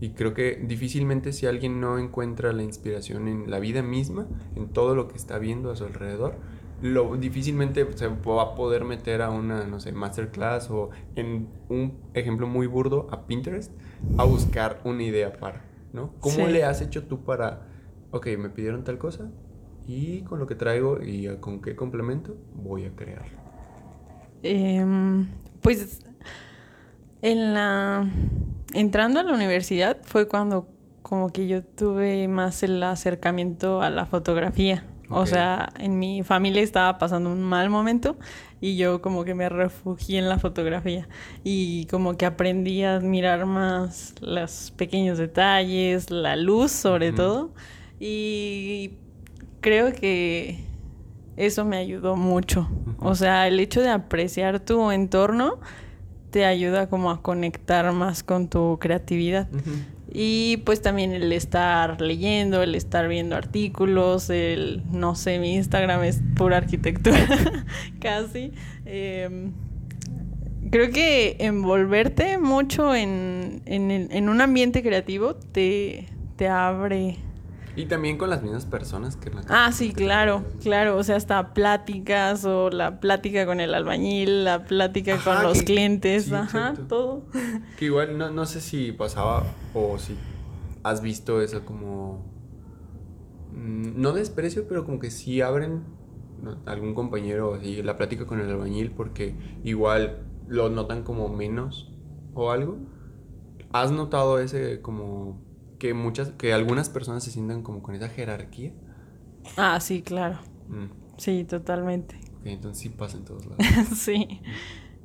Y creo que difícilmente si alguien no encuentra la inspiración en la vida misma, en todo lo que está viendo a su alrededor, lo difícilmente se va a poder meter a una, no sé, masterclass o en un ejemplo muy burdo, a Pinterest, a buscar una idea para, ¿no? ¿Cómo Sí. le has hecho tú para, ok, me pidieron tal cosa y con lo que traigo y con qué complemento voy a crear? Em, pues en la entrando a la universidad fue cuando como que yo tuve más el acercamiento a la fotografía. O sea, en mi familia estaba pasando un mal momento y yo como que me refugié en la fotografía y como que aprendí a admirar más los pequeños detalles, la luz sobre todo. Y creo que eso me ayudó mucho. O sea, el hecho de apreciar tu entorno te ayuda como a conectar más con tu creatividad. Y pues también el estar leyendo, el estar viendo artículos, el, no sé, mi Instagram es pura arquitectura, casi. Em, creo que envolverte mucho en, en, en un ambiente creativo te, te abre. Y también con las mismas personas que... la- Ah, sí, claro, claro. O sea, hasta pláticas o la plática con el albañil, la plática Ajá, con los que- clientes, sí, ajá, exacto. todo. Que igual no, no sé si pasaba o si has visto eso como... mm, No desprecio, pero como que sí abren algún compañero así la plática con el albañil porque igual lo notan como menos o algo. ¿Has notado ese como que muchas, que algunas personas se sientan como con esa jerarquía? Ah, sí, claro. Mm, Sí, totalmente. ok, entonces sí pasa en todos lados. Sí.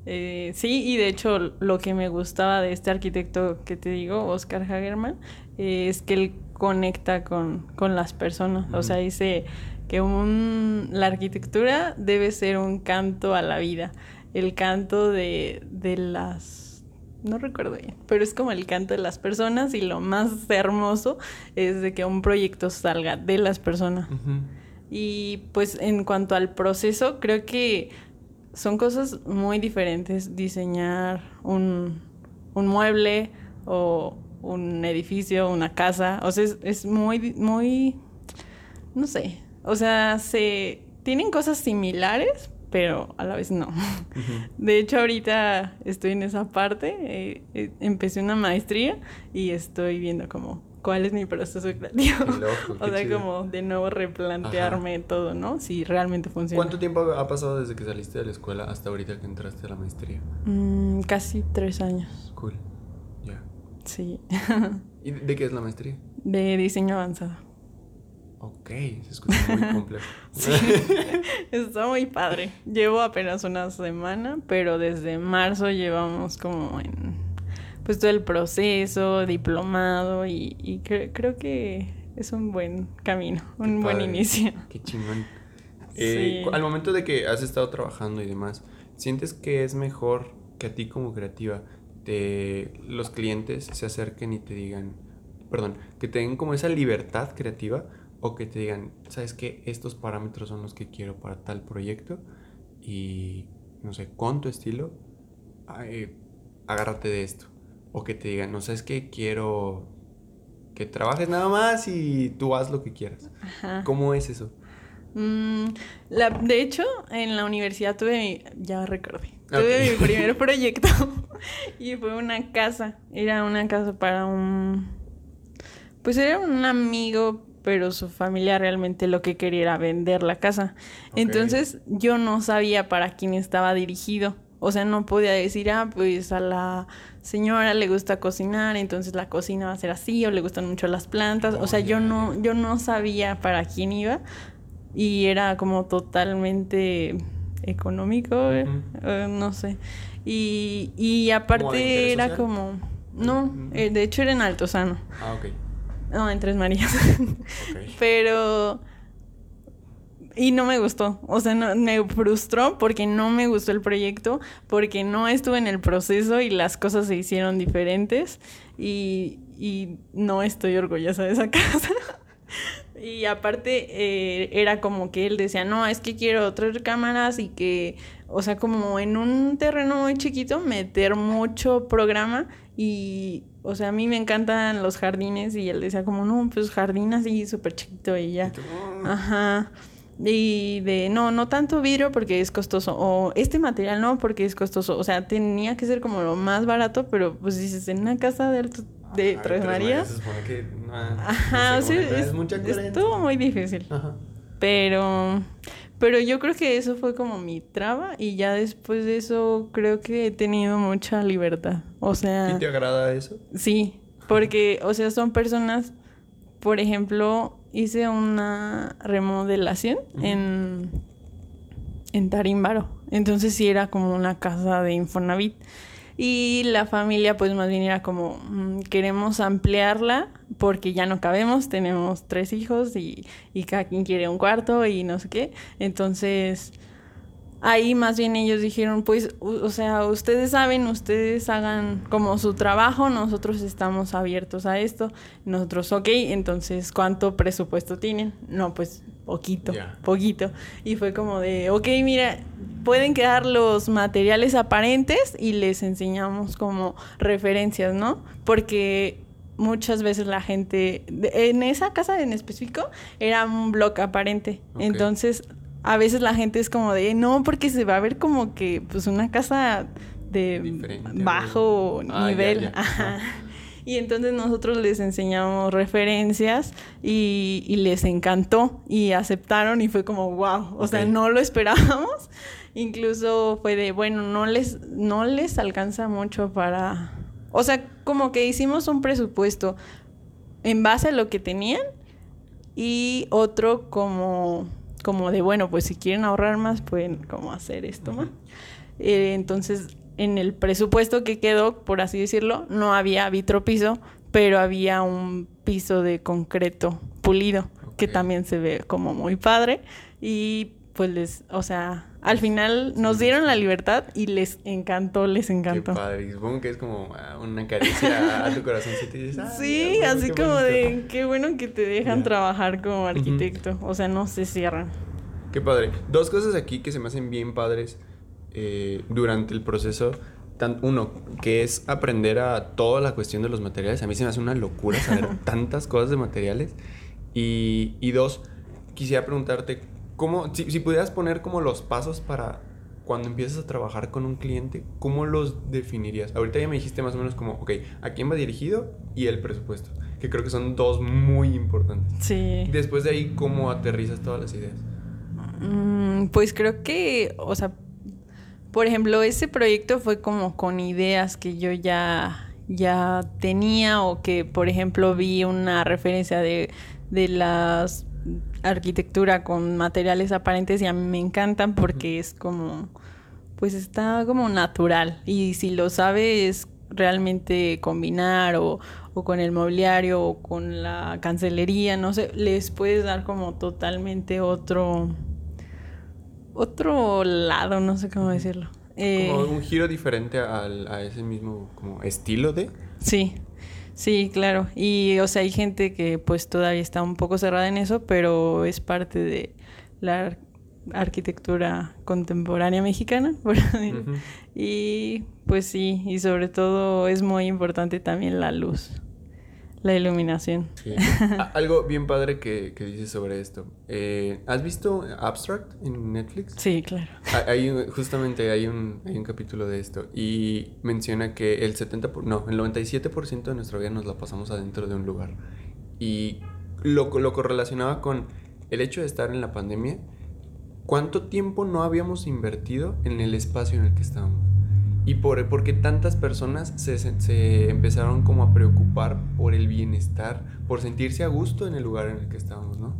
Eh, sí, y de hecho lo que me gustaba de este arquitecto que te digo, Oscar Hagerman, eh, es que él conecta con, con las personas. O sea, dice que un, la arquitectura debe ser un canto a la vida. El canto de, de las... No recuerdo bien, pero es como el canto de las personas y lo más hermoso es de que un proyecto salga de las personas. Y pues en cuanto al proceso, creo que son cosas muy diferentes diseñar un, un mueble o un edificio, una casa. O sea, es, es muy, muy, no sé. O sea, se tienen cosas similares, pero a la vez no. De hecho, ahorita estoy en esa parte. eh, eh, empecé una maestría y estoy viendo como cuál es mi proceso creativo. Loco, o sea, chido. como de nuevo replantearme todo, ¿no? Si realmente funciona. ¿Cuánto tiempo ha pasado desde que saliste de la escuela hasta ahorita que entraste a la maestría? Mm, casi tres años, Cool. Ya. sí. ¿Y de qué es la maestría? de diseño avanzado. Ok, se escucha muy complejo. Está muy padre. Llevo apenas una semana, pero desde marzo llevamos como en pues todo el proceso, diplomado y, y cre- creo que es un buen camino, un buen padre. inicio. Qué chingón. Eh, Sí. Al momento de que has estado trabajando y demás, ¿sientes que es mejor que a ti como creativa te, los clientes se acerquen y te digan, perdón, que te den como esa libertad creativa o que te digan, ¿sabes qué? Estos parámetros son los que quiero para tal proyecto y, no sé, con tu estilo, eh, agárrate de esto. O que te digan, no sabes qué, quiero que trabajes nada más y tú haz lo que quieras. Ajá. ¿Cómo es eso? Mm, la, de hecho, en la universidad tuve mi, ya recordé, tuve mi primer proyecto y fue una casa, era una casa para un, pues era un amigo, pero su familia realmente lo que quería era vender la casa. Entonces yo no sabía para quién estaba dirigido. O sea, no podía decir, ah, pues a la señora le gusta cocinar, entonces la cocina va a ser así, o le gustan mucho las plantas. Oh, o sea, yo ya, no, yo no sabía para quién iba y era como totalmente económico, eh, no sé. Y, y aparte era social? como, no, eh, de hecho era en Altozano, Ah, ok. No, en Tres Marías. Pero... Y no me gustó, o sea, no- me frustró porque no me gustó el proyecto, porque no estuve en el proceso y las cosas se hicieron diferentes y, y no estoy orgullosa de esa casa. Y aparte eh, era como que él decía, no, es que quiero tres cámaras y que, o sea, como en un terreno muy chiquito, meter mucho programa y, o sea, a mí me encantan los jardines y él decía como, no, pues jardín así súper chiquito y ya. "Mm". Ajá. Y de, no, no tanto vidrio porque es costoso. O este material no porque es costoso. O sea, tenía que ser como lo más barato, pero pues dices, en una casa de, alto- de Tres Marías. Se supone que no, Ajá, no o sea, es, es- mucha estuvo muy difícil. Ajá. Pero, pero yo creo que eso fue como mi traba y ya después de eso creo que he tenido mucha libertad. O sea, ¿Y te agrada eso? sí, porque, o sea, son personas, por ejemplo, hice una remodelación en, en Tarímbaro. Entonces sí era como una casa de Infonavit. Y la familia pues más bien era como, mm, queremos ampliarla porque ya no cabemos, tenemos tres hijos y, y cada quien quiere un cuarto y no sé qué. Entonces ahí más bien ellos dijeron, pues, o sea, ustedes saben, ustedes hagan como su trabajo, nosotros estamos abiertos a esto. Nosotros, ok, entonces, ¿cuánto presupuesto tienen? No, pues poquito, poquito. Y fue como de, ok, mira, pueden quedar los materiales aparentes y les enseñamos como referencias, ¿no? Porque muchas veces la gente, en esa casa en específico, era un blog aparente. Entonces, a veces la gente es como de, no, porque se va a ver como que, pues, una casa de Diferente, bajo. Ah, ya, nivel. ya. Ajá. Y entonces nosotros les enseñamos referencias y, y les encantó y aceptaron y fue como wow, o sea, no lo esperábamos. Incluso fue de, bueno, no les, no les alcanza mucho para... O sea, como que hicimos un presupuesto en base a lo que tenían y otro como, como de, bueno, pues si quieren ahorrar más, pueden como hacer esto más. Eh, entonces, en el presupuesto que quedó, por así decirlo, no había vitropiso, pero había un piso de concreto pulido, que también se ve como muy padre. Y pues les, o sea, al final nos dieron la libertad y les encantó, les Qué encantó. padre. Y Supongo que es como ah, una caricia a, tu corazoncito y dices, "Ah, Sí, bueno, así qué como bonito". de qué bueno que te dejan trabajar como arquitecto. O sea, no se cierran. Qué padre. Dos cosas aquí que se me hacen bien padres eh, durante el proceso. Uno, que es aprender a toda la cuestión de los materiales. A mí se me hace una locura saber tantas cosas de materiales. Y, y dos, quisiera preguntarte, ¿cómo, si, si pudieras poner como los pasos para cuando empiezas a trabajar con un cliente, ¿cómo los definirías? Ahorita ya me dijiste más o menos como, ok, ¿a quién va dirigido? Y el presupuesto, que creo que son dos muy importantes. Sí. Después de ahí, ¿cómo aterrizas todas las ideas? Mm, pues creo que, o sea, por ejemplo, ese proyecto fue como con ideas que yo ya, ya tenía o que, por ejemplo, vi una referencia de, de las arquitectura con materiales aparentes y a mí me encantan porque es como, pues está como natural y si lo sabes realmente combinar o, o con el mobiliario o con la cancelería, no sé, les puedes dar como totalmente otro otro lado, no sé cómo decirlo. Eh, Como un giro diferente al- a ese mismo como estilo de... Sí, sí, claro. Y, o sea, hay gente que pues todavía está un poco cerrada en eso, pero es parte de la ar- arquitectura contemporánea mexicana. por decirlo. Ujú. Y pues sí, y sobre todo es muy importante también la luz, la iluminación. Sí. A- Algo bien padre que, que dices sobre esto. Eh, ¿Has visto Abstract en Netflix? Sí, claro. Ha- Hay, justamente hay un, hay un capítulo de esto y menciona que el 70%, por- no, el 97% de nuestra vida nos la pasamos adentro de un lugar. Y lo, lo correlacionaba con el hecho de estar en la pandemia, cuánto tiempo no habíamos invertido en el espacio en el que estábamos. Y por, porque tantas personas se, se- se empezaron como a preocupar por el bienestar, por sentirse a gusto en el lugar en el que estábamos, ¿no?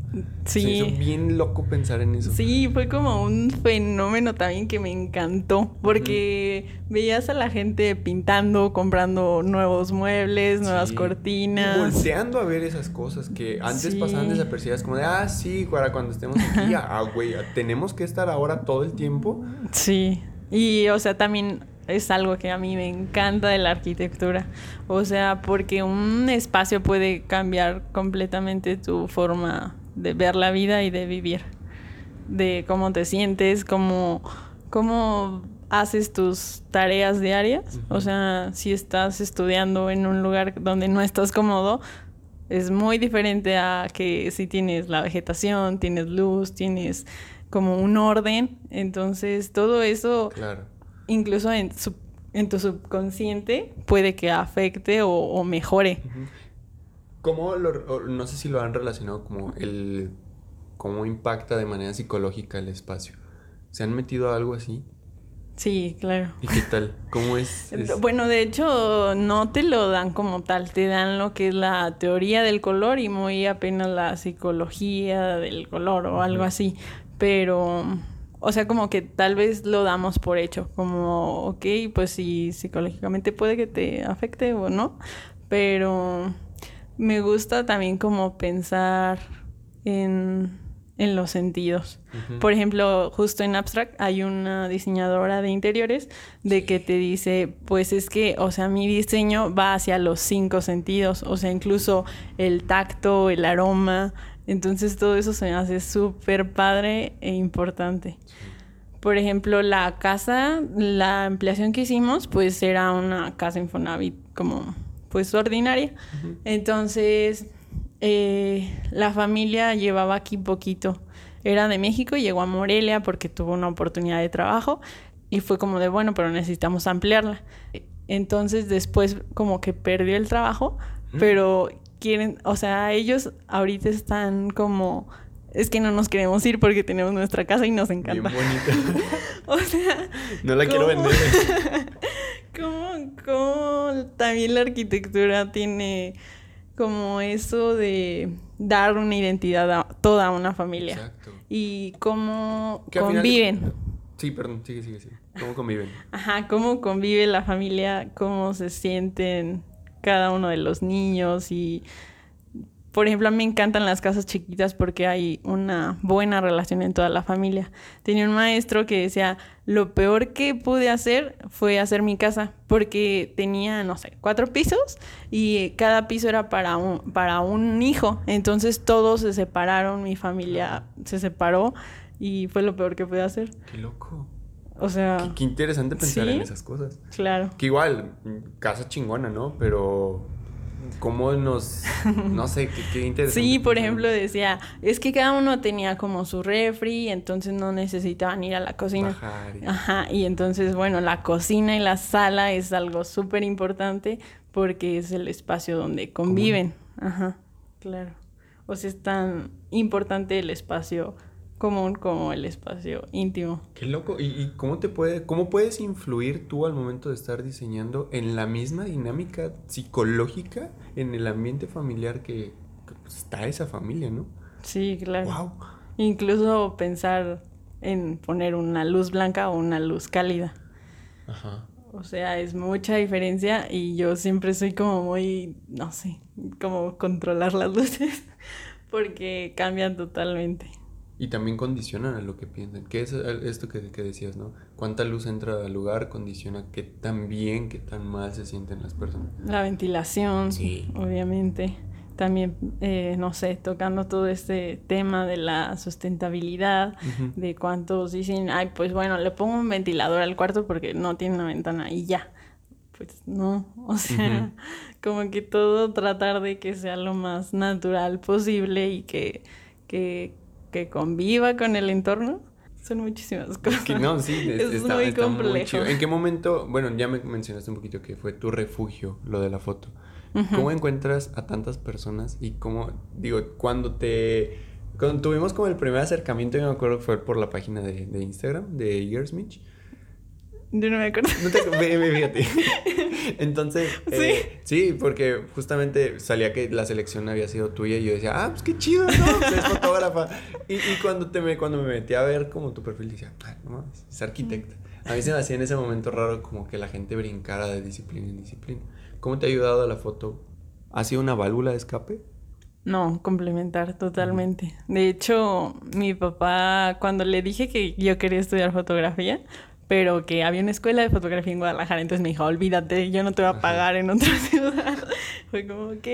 Se me hizo Sí. bien loco pensar en eso. Sí, fue como un fenómeno también que me encantó, porque veías a la gente pintando, comprando nuevos muebles, nuevas Sí. Y cortinas. volteando a ver esas cosas que antes Sí. pasaban desapercibidas, como de, ah, sí, para cuando estemos aquí, ah, güey, tenemos que estar ahora todo el tiempo. Sí, y o sea, también es algo que a mí me encanta de la arquitectura. O sea, porque un espacio puede cambiar completamente tu forma de ver la vida y de vivir. De cómo te sientes, cómo, cómo haces tus tareas diarias. O sea, si estás estudiando en un lugar donde no estás cómodo, es muy diferente a que si tienes la vegetación, tienes luz, tienes como un orden. Entonces, todo eso, Claro. Incluso en, su- en tu subconsciente, puede que afecte o, o mejore. ¿Cómo lo, no sé si lo han relacionado como el, cómo impacta de manera psicológica el espacio? ¿Se han metido a algo así? Sí, claro. ¿Y qué tal? ¿Cómo es? es- Bueno, de hecho, no te lo dan como tal, te dan lo que es la teoría del color y muy apenas la psicología del color o algo así. Pero, o sea, como que tal vez lo damos por hecho, como, ok, pues sí, psicológicamente puede que te afecte o no, pero me gusta también como pensar en, en los sentidos. Por ejemplo, justo en Abstract hay una diseñadora de interiores de que te dice, pues es que, o sea, mi diseño va hacia los cinco sentidos, o sea, incluso el tacto, el aroma, Entonces todo eso se me hace súper padre e importante. Por ejemplo, la casa, la ampliación que hicimos, pues era una casa Infonavit como pues ordinaria. Entonces, eh, la familia llevaba aquí poquito. Era de México, llegó a Morelia porque tuvo una oportunidad de trabajo y fue como de, bueno, pero necesitamos ampliarla. Entonces después como que perdió el trabajo, pero quieren, o sea, ellos ahorita están como es que no nos queremos ir porque tenemos nuestra casa y nos encanta. Bien bonita. o sea, no la quiero vender. ¿Cómo, cómo también la arquitectura tiene como eso de dar una identidad a toda una familia? Exacto. Y cómo Que al final- conviven. Sí, perdón, sigue, sigue, sigue. ¿Cómo conviven? Ajá, cómo convive la familia, cómo se sienten cada uno de los niños y por ejemplo, a mí me encantan las casas chiquitas porque hay una buena relación en toda la familia. Tenía un maestro que decía, lo peor que pude hacer fue hacer mi casa porque tenía, no sé, cuatro pisos y cada piso era para un, para un hijo. Entonces todos se separaron, mi familia se separó y fue lo peor que pude hacer. Qué loco. O sea, Qué, qué interesante pensar ¿Sí? en esas cosas. claro. Que igual, casa chingona, ¿no? Pero cómo nos... No sé, qué, qué interesante. Sí, por ejemplo, decía, es que cada uno tenía como su refri, entonces no necesitaban ir a la cocina. Bajar y- Ajá, y entonces, bueno, la cocina y la sala es algo súper importante porque es el espacio donde conviven. Ajá, claro. O sea, es tan importante el espacio común como el espacio íntimo. Qué loco. ¿Y, y cómo te puede, cómo puedes influir tú al momento de estar diseñando en la misma dinámica psicológica en el ambiente familiar que, pues, está esa familia, ¿no? Sí, claro. Wow. Incluso pensar en poner una luz blanca o una luz cálida. Ajá. O sea, es mucha diferencia y yo siempre soy como muy, no sé, como controlar las luces porque cambian totalmente. Y también condicionan a lo que piensan. ¿Qué es esto que, que decías, no? Cuánta luz entra al lugar condiciona qué tan bien, qué tan mal se sienten las personas. La ventilación, Sí. obviamente. También, eh, no sé, tocando todo este tema de la sustentabilidad, de cuántos dicen, ay, pues bueno, le pongo un ventilador al cuarto porque no tiene una ventana y ya. Pues no, o sea, como que todo tratar de que sea lo más natural posible y que, que, que conviva con el entorno. Son muchísimas cosas. Que no, sí, es, Es está, muy está muy complejo. chido. ¿En qué momento, bueno, ya me mencionaste un poquito que fue tu refugio, lo de la foto? ¿Cómo encuentras a tantas personas y cómo, digo, cuando te, cuando tuvimos como el primer acercamiento, yo me acuerdo que fue por la página de, de Instagram, de Yearsmith. Yo no me acuerdo. No te fíjate. Entonces, eh, sí, porque justamente salía que la selección había sido tuya y yo decía, ah, pues qué chido, ¿no? Pues es fotógrafa. Y, y cuando, te me, cuando me metí a ver como tu perfil, decía, ah, no es arquitecta. A mí se me hacía en ese momento raro como que la gente brincara de disciplina en disciplina. ¿Cómo te ha ayudado la foto? ¿Ha sido una válvula de escape? No, complementar totalmente. De hecho, mi papá, cuando le dije que yo quería estudiar fotografía, pero que había una escuela de fotografía en Guadalajara, entonces me dijo, olvídate, yo no te voy a Ajá. pagar en otra ciudad. Fue como, ok,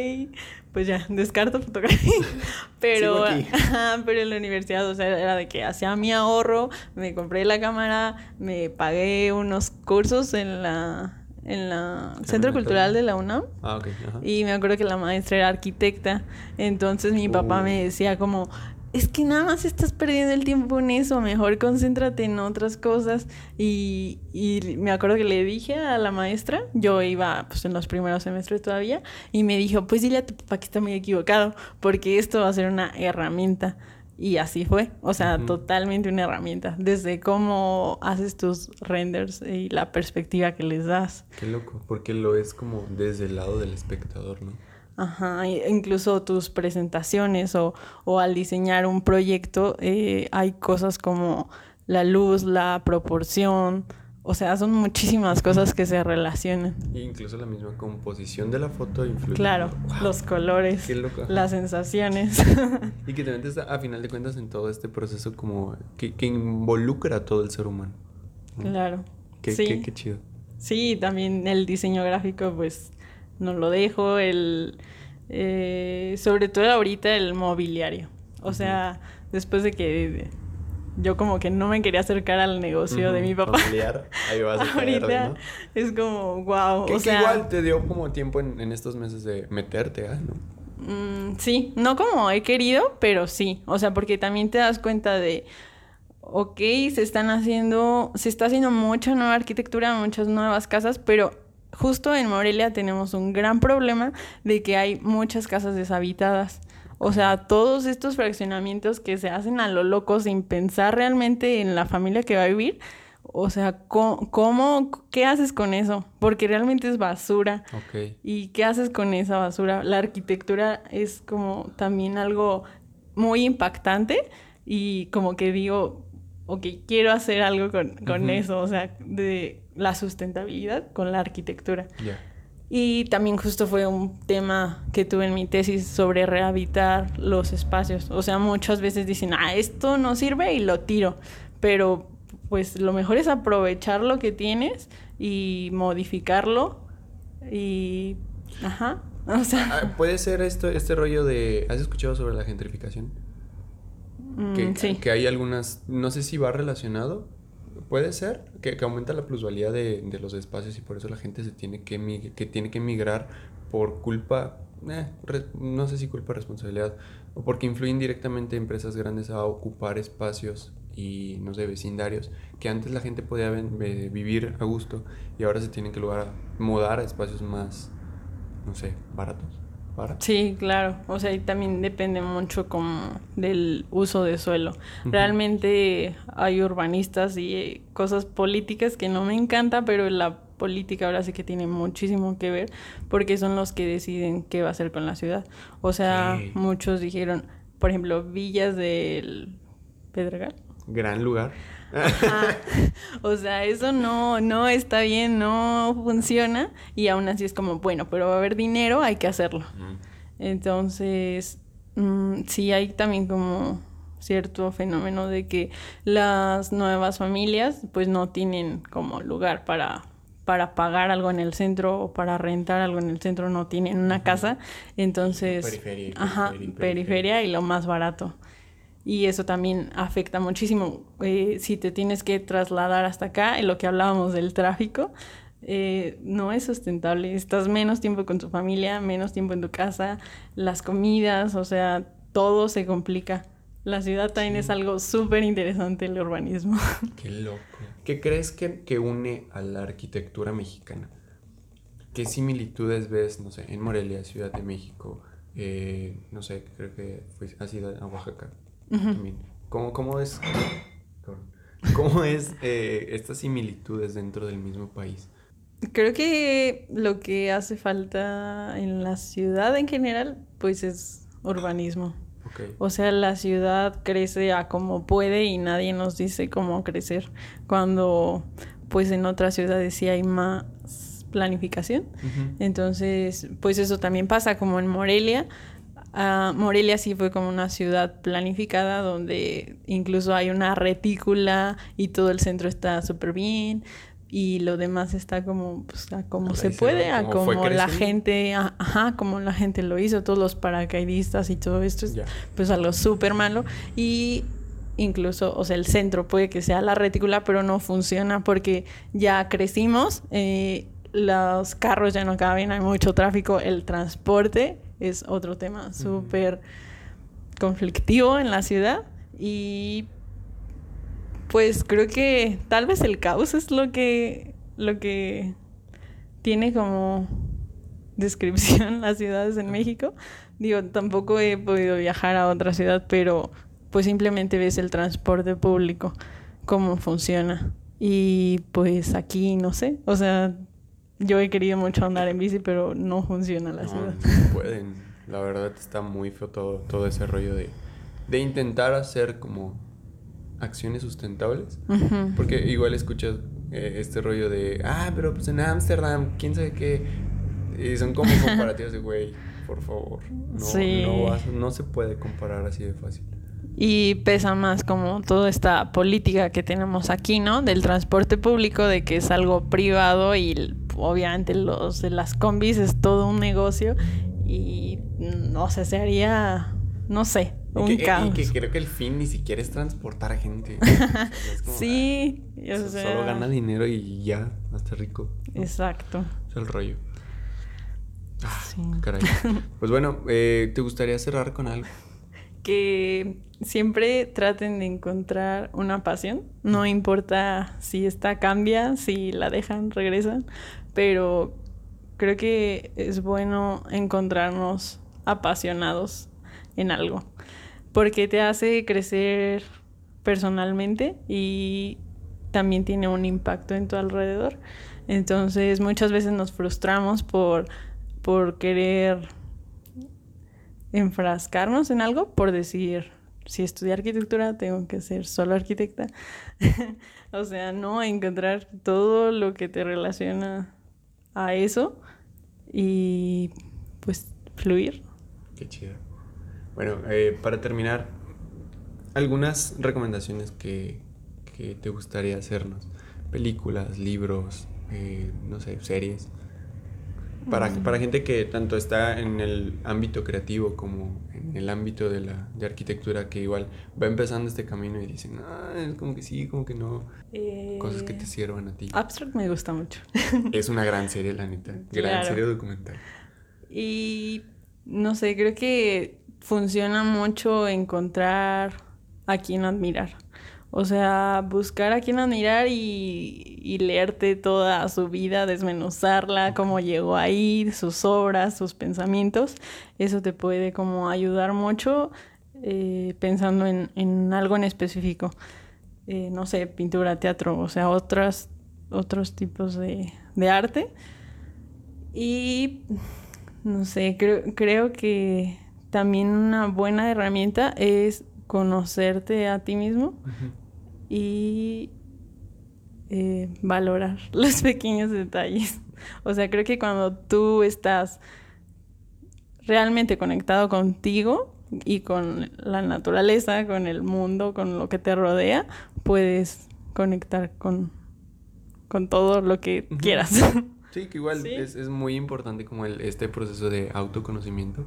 pues ya, descarto fotografía. Pero, ajá, pero en la universidad, o sea, era de que hacía mi ahorro, me compré la cámara, me pagué unos cursos en la... En la Centro. Cultural de la UNAM. Ah, ok. Ajá. Y me acuerdo que la maestra era arquitecta. Entonces mi papá Uh. me decía como, es que nada más estás perdiendo el tiempo en eso, mejor concéntrate en otras cosas. Y, y me acuerdo que le dije a la maestra, yo iba pues en los primeros semestres todavía, y me dijo, pues dile a tu papá que está muy equivocado, porque esto va a ser una herramienta. Y así fue, o sea, totalmente una herramienta, desde cómo haces tus renders y la perspectiva que les das. Qué loco, porque lo es como desde el lado del espectador, ¿no? Ajá, e- incluso tus presentaciones o, o al diseñar un proyecto eh, hay cosas como la luz, la proporción, o sea, son muchísimas cosas que se relacionan. E incluso la misma composición de la foto influye. Claro, Wow. los colores, las sensaciones. Y que te metes a, a final de cuentas en todo este proceso como que, que involucra a todo el ser humano. ¿no? claro. Qué, sí. qué, qué chido. Sí, también el diseño gráfico, pues no lo dejo. El, eh, sobre todo ahorita el mobiliario. O sea, después de que yo como que no me quería acercar al negocio de mi papá. Familiar, ahí vas a Ahorita caerle, ¿no? es como, wow. Que, o que sea, igual te dio como tiempo en, en estos meses de meterte, ¿ah? ¿no? Mm, sí, no como he querido, pero sí. O sea, porque también te das cuenta de, ok, se están haciendo, se está haciendo mucha nueva arquitectura, muchas nuevas casas, pero justo en Morelia tenemos un gran problema de que hay muchas casas deshabitadas. O sea, todos estos fraccionamientos que se hacen a lo loco sin pensar realmente en la familia que va a vivir. O sea, ¿cómo, cómo- qué haces con eso? Porque realmente es basura. ¿Y qué haces con esa basura? La arquitectura es como también algo muy impactante y como que digo, ok, quiero hacer algo con, con eso, o sea, de la sustentabilidad con la arquitectura. Y también justo fue un tema que tuve en mi tesis sobre rehabilitar los espacios. O sea, muchas veces dicen, ah, esto no sirve y lo tiro. Pero pues lo mejor es aprovechar lo que tienes y modificarlo. Y... Ajá. O sea... Ah, Puede ser esto, este rollo de. ¿Has escuchado sobre la gentrificación? mm, Que, sí. que hay algunas. No sé si va relacionado. Puede ser que, que aumenta la plusvalía de, de los espacios y por eso la gente se tiene que, que tiene que migrar por culpa. eh, re- no sé si culpa responsabilidad. O porque influyen directamente empresas grandes a ocupar espacios y no sé, vecindarios que antes la gente podía vivir a gusto y ahora se tienen que lugar a mudar a espacios más, no sé, baratos. Sí, claro. O sea, y también depende mucho como del uso de suelo. Realmente hay urbanistas y eh, cosas políticas que no me encanta, pero la política ahora sí que tiene muchísimo que ver porque son los que deciden qué va a hacer con la ciudad. O sea, muchos dijeron, por ejemplo, villas del Pedregal. Gran lugar. Ajá. O sea, eso no, no está bien, no funciona. Y aún así es como, bueno, pero va a haber dinero, hay que hacerlo. Entonces, mm, sí hay también como cierto fenómeno de que las nuevas familias pues no tienen como lugar para para pagar algo en el centro o para rentar algo en el centro no tienen una casa entonces Periferia ajá periferia periferia y lo más barato y eso también afecta muchísimo eh, si te tienes que trasladar hasta acá en lo que hablábamos del tráfico eh, no es sustentable. Estás menos tiempo con tu familia, menos tiempo en tu casa, las comidas, o sea, todo se complica. La ciudad también es algo súper interesante, el urbanismo. Qué loco. ¿Qué crees que, que une a la arquitectura mexicana? ¿Qué similitudes ves, no sé, en Morelia, Ciudad de México? eh, no sé, creo que fue, has ido a Oaxaca también. ¿Cómo, cómo es, cómo es eh, estas similitudes dentro del mismo país? Creo que lo que hace falta en la ciudad en general, pues es urbanismo. O sea, la ciudad crece a como puede y nadie nos dice cómo crecer. Cuando, pues en otras ciudades sí hay más planificación. Entonces, pues eso también pasa como en Morelia. Morelia sí fue como una ciudad planificada donde incluso hay una retícula y todo el centro está súper bien y lo demás está como, pues, a como se puede, a como la gente, a- ajá, como la gente lo hizo, todos los paracaidistas y todo esto es Ya. pues algo súper malo. Y incluso, o sea, el centro puede que sea la retícula, pero no funciona porque ya crecimos, eh, los carros ya no caben, hay mucho tráfico, el transporte es otro tema súper conflictivo en la ciudad y pues creo que tal vez el caos es lo que lo que tiene como descripción las ciudades en México. Digo, tampoco he podido viajar a otra ciudad, pero pues simplemente ves el transporte público, cómo funciona. Y pues aquí no sé, o sea, yo he querido mucho andar en bici, pero no funciona la No, ciudad. no pueden. La verdad está muy feo todo, todo ese rollo de, de intentar hacer como acciones sustentables. Porque igual escuchas eh, este rollo de, ah, pero pues en Ámsterdam, quién sabe qué. Y son como comparativos de, güey, por favor. No, Sí. no, no se puede comparar así de fácil. Y pesa más como toda esta política que tenemos aquí, ¿no? Del transporte público, de que es algo privado y obviamente los de las combis es todo un negocio y no sé, se haría, no sé, un que, caos. y que creo que el fin ni siquiera es transportar a gente. Sí, o so- sea, Solo gana dinero y ya, hasta rico. ¿no? Exacto. Es el rollo. Ah, Sí. caray. Pues bueno, eh, ¿te gustaría cerrar con algo? que siempre traten de encontrar una pasión. No importa si esta cambia, si la dejan, regresan, pero creo que es bueno encontrarnos apasionados en algo, porque te hace crecer personalmente y también tiene un impacto en tu alrededor. Entonces muchas veces nos frustramos por, por querer enfrascarnos en algo por decir, si estudié arquitectura, tengo que ser solo arquitecta. o sea, no encontrar todo lo que te relaciona a eso y pues fluir. Qué chido. Bueno, eh, para terminar, algunas recomendaciones que, que te gustaría hacernos. Películas, libros, eh, no sé, series. Para, Mm. para gente que tanto está en el ámbito creativo como en el ámbito de la de arquitectura, que igual va empezando este camino y dicen, ah, es como que sí, como que no. Cosas que te Eh, sirvan a ti. Abstract me gusta mucho. Es una gran serie, la neta. Gran Claro. serie documental. Y no sé, creo que funciona mucho encontrar a quien admirar. O sea, buscar a quien admirar y, y leerte toda su vida, desmenuzarla, cómo llegó ahí, sus obras, sus pensamientos. Eso te puede como ayudar mucho eh, pensando en, en algo en específico. Eh, no sé, pintura, teatro, o sea, otras, otros tipos de, de arte. Y no sé, creo, creo que también una buena herramienta es conocerte a ti mismo y eh, valorar los pequeños detalles. O sea, creo que cuando tú estás realmente conectado contigo y con la naturaleza, con el mundo, con lo que te rodea, puedes conectar con, con todo lo que quieras. Sí, que igual Sí. Es, es muy importante como el, este proceso de autoconocimiento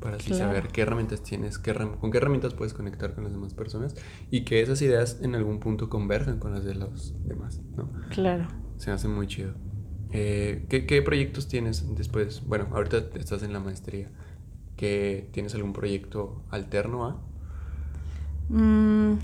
para así Claro. saber qué herramientas tienes, qué con qué herramientas puedes conectar con las demás personas y que esas ideas en algún punto converjan con las de los demás, ¿no? claro. Se me hace muy chido. Eh, ¿qué, qué proyectos tienes después? Bueno, ahorita estás en la maestría. ¿Qué, ¿Tienes algún proyecto alterno a? Mm,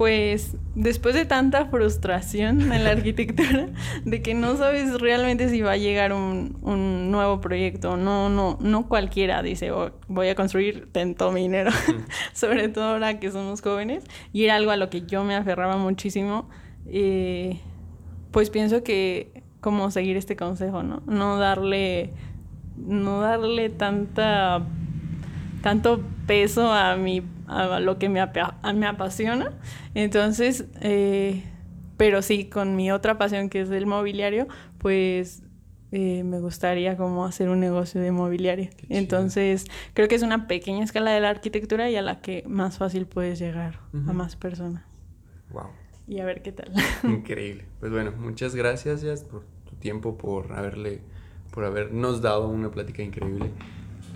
pues después de tanta frustración en la arquitectura, de que no sabes realmente si va a llegar un, un nuevo proyecto, no, no, no cualquiera dice "Oh, voy a construir tanto mi dinero, sobre todo ahora que somos jóvenes, y era algo a lo que yo me aferraba muchísimo, eh, pues pienso que como seguir este consejo, ¿no? No darle, no darle tanta tanto peso a mi a lo que me, apa- a- me apasiona entonces eh, pero sí con mi otra pasión que es el mobiliario pues eh, me gustaría como hacer un negocio de mobiliario entonces creo que es una pequeña escala de la arquitectura y a la que más fácil puedes llegar a Ujú. más personas Wow. y a ver qué tal Increíble. Pues bueno, muchas gracias, Jazz, por tu tiempo, por haberle, por habernos dado una plática increíble.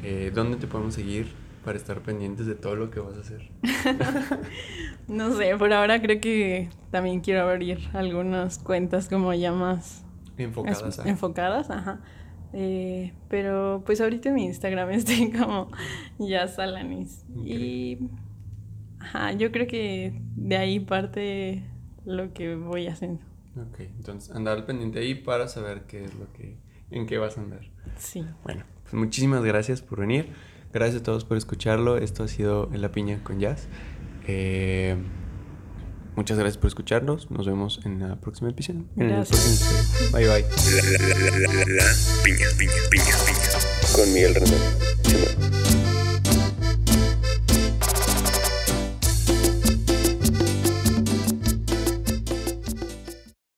Eh, ¿Dónde te podemos seguir para estar pendientes de todo lo que vas a hacer? no sé por ahora creo que también quiero abrir algunas cuentas como ya más Enfocadas Es-. Enfocadas, ajá. Eh, pero pues ahorita en mi Instagram estoy como ya Salanis. Y ajá, yo creo que de ahí parte lo que voy haciendo. Ok, entonces andar al pendiente ahí para saber qué es lo que, en qué vas a andar. Sí. Bueno, pues muchísimas gracias por venir. Gracias a todos por escucharlo. Esto ha sido En la Piña con Jazz. Eh, muchas gracias por escucharnos. Nos vemos en la próxima episodio. En el Gracias. próximo episodio. Bye bye. La, la, la, la, la, la, piña, piña, piña, piña. Con Miguel Rendón.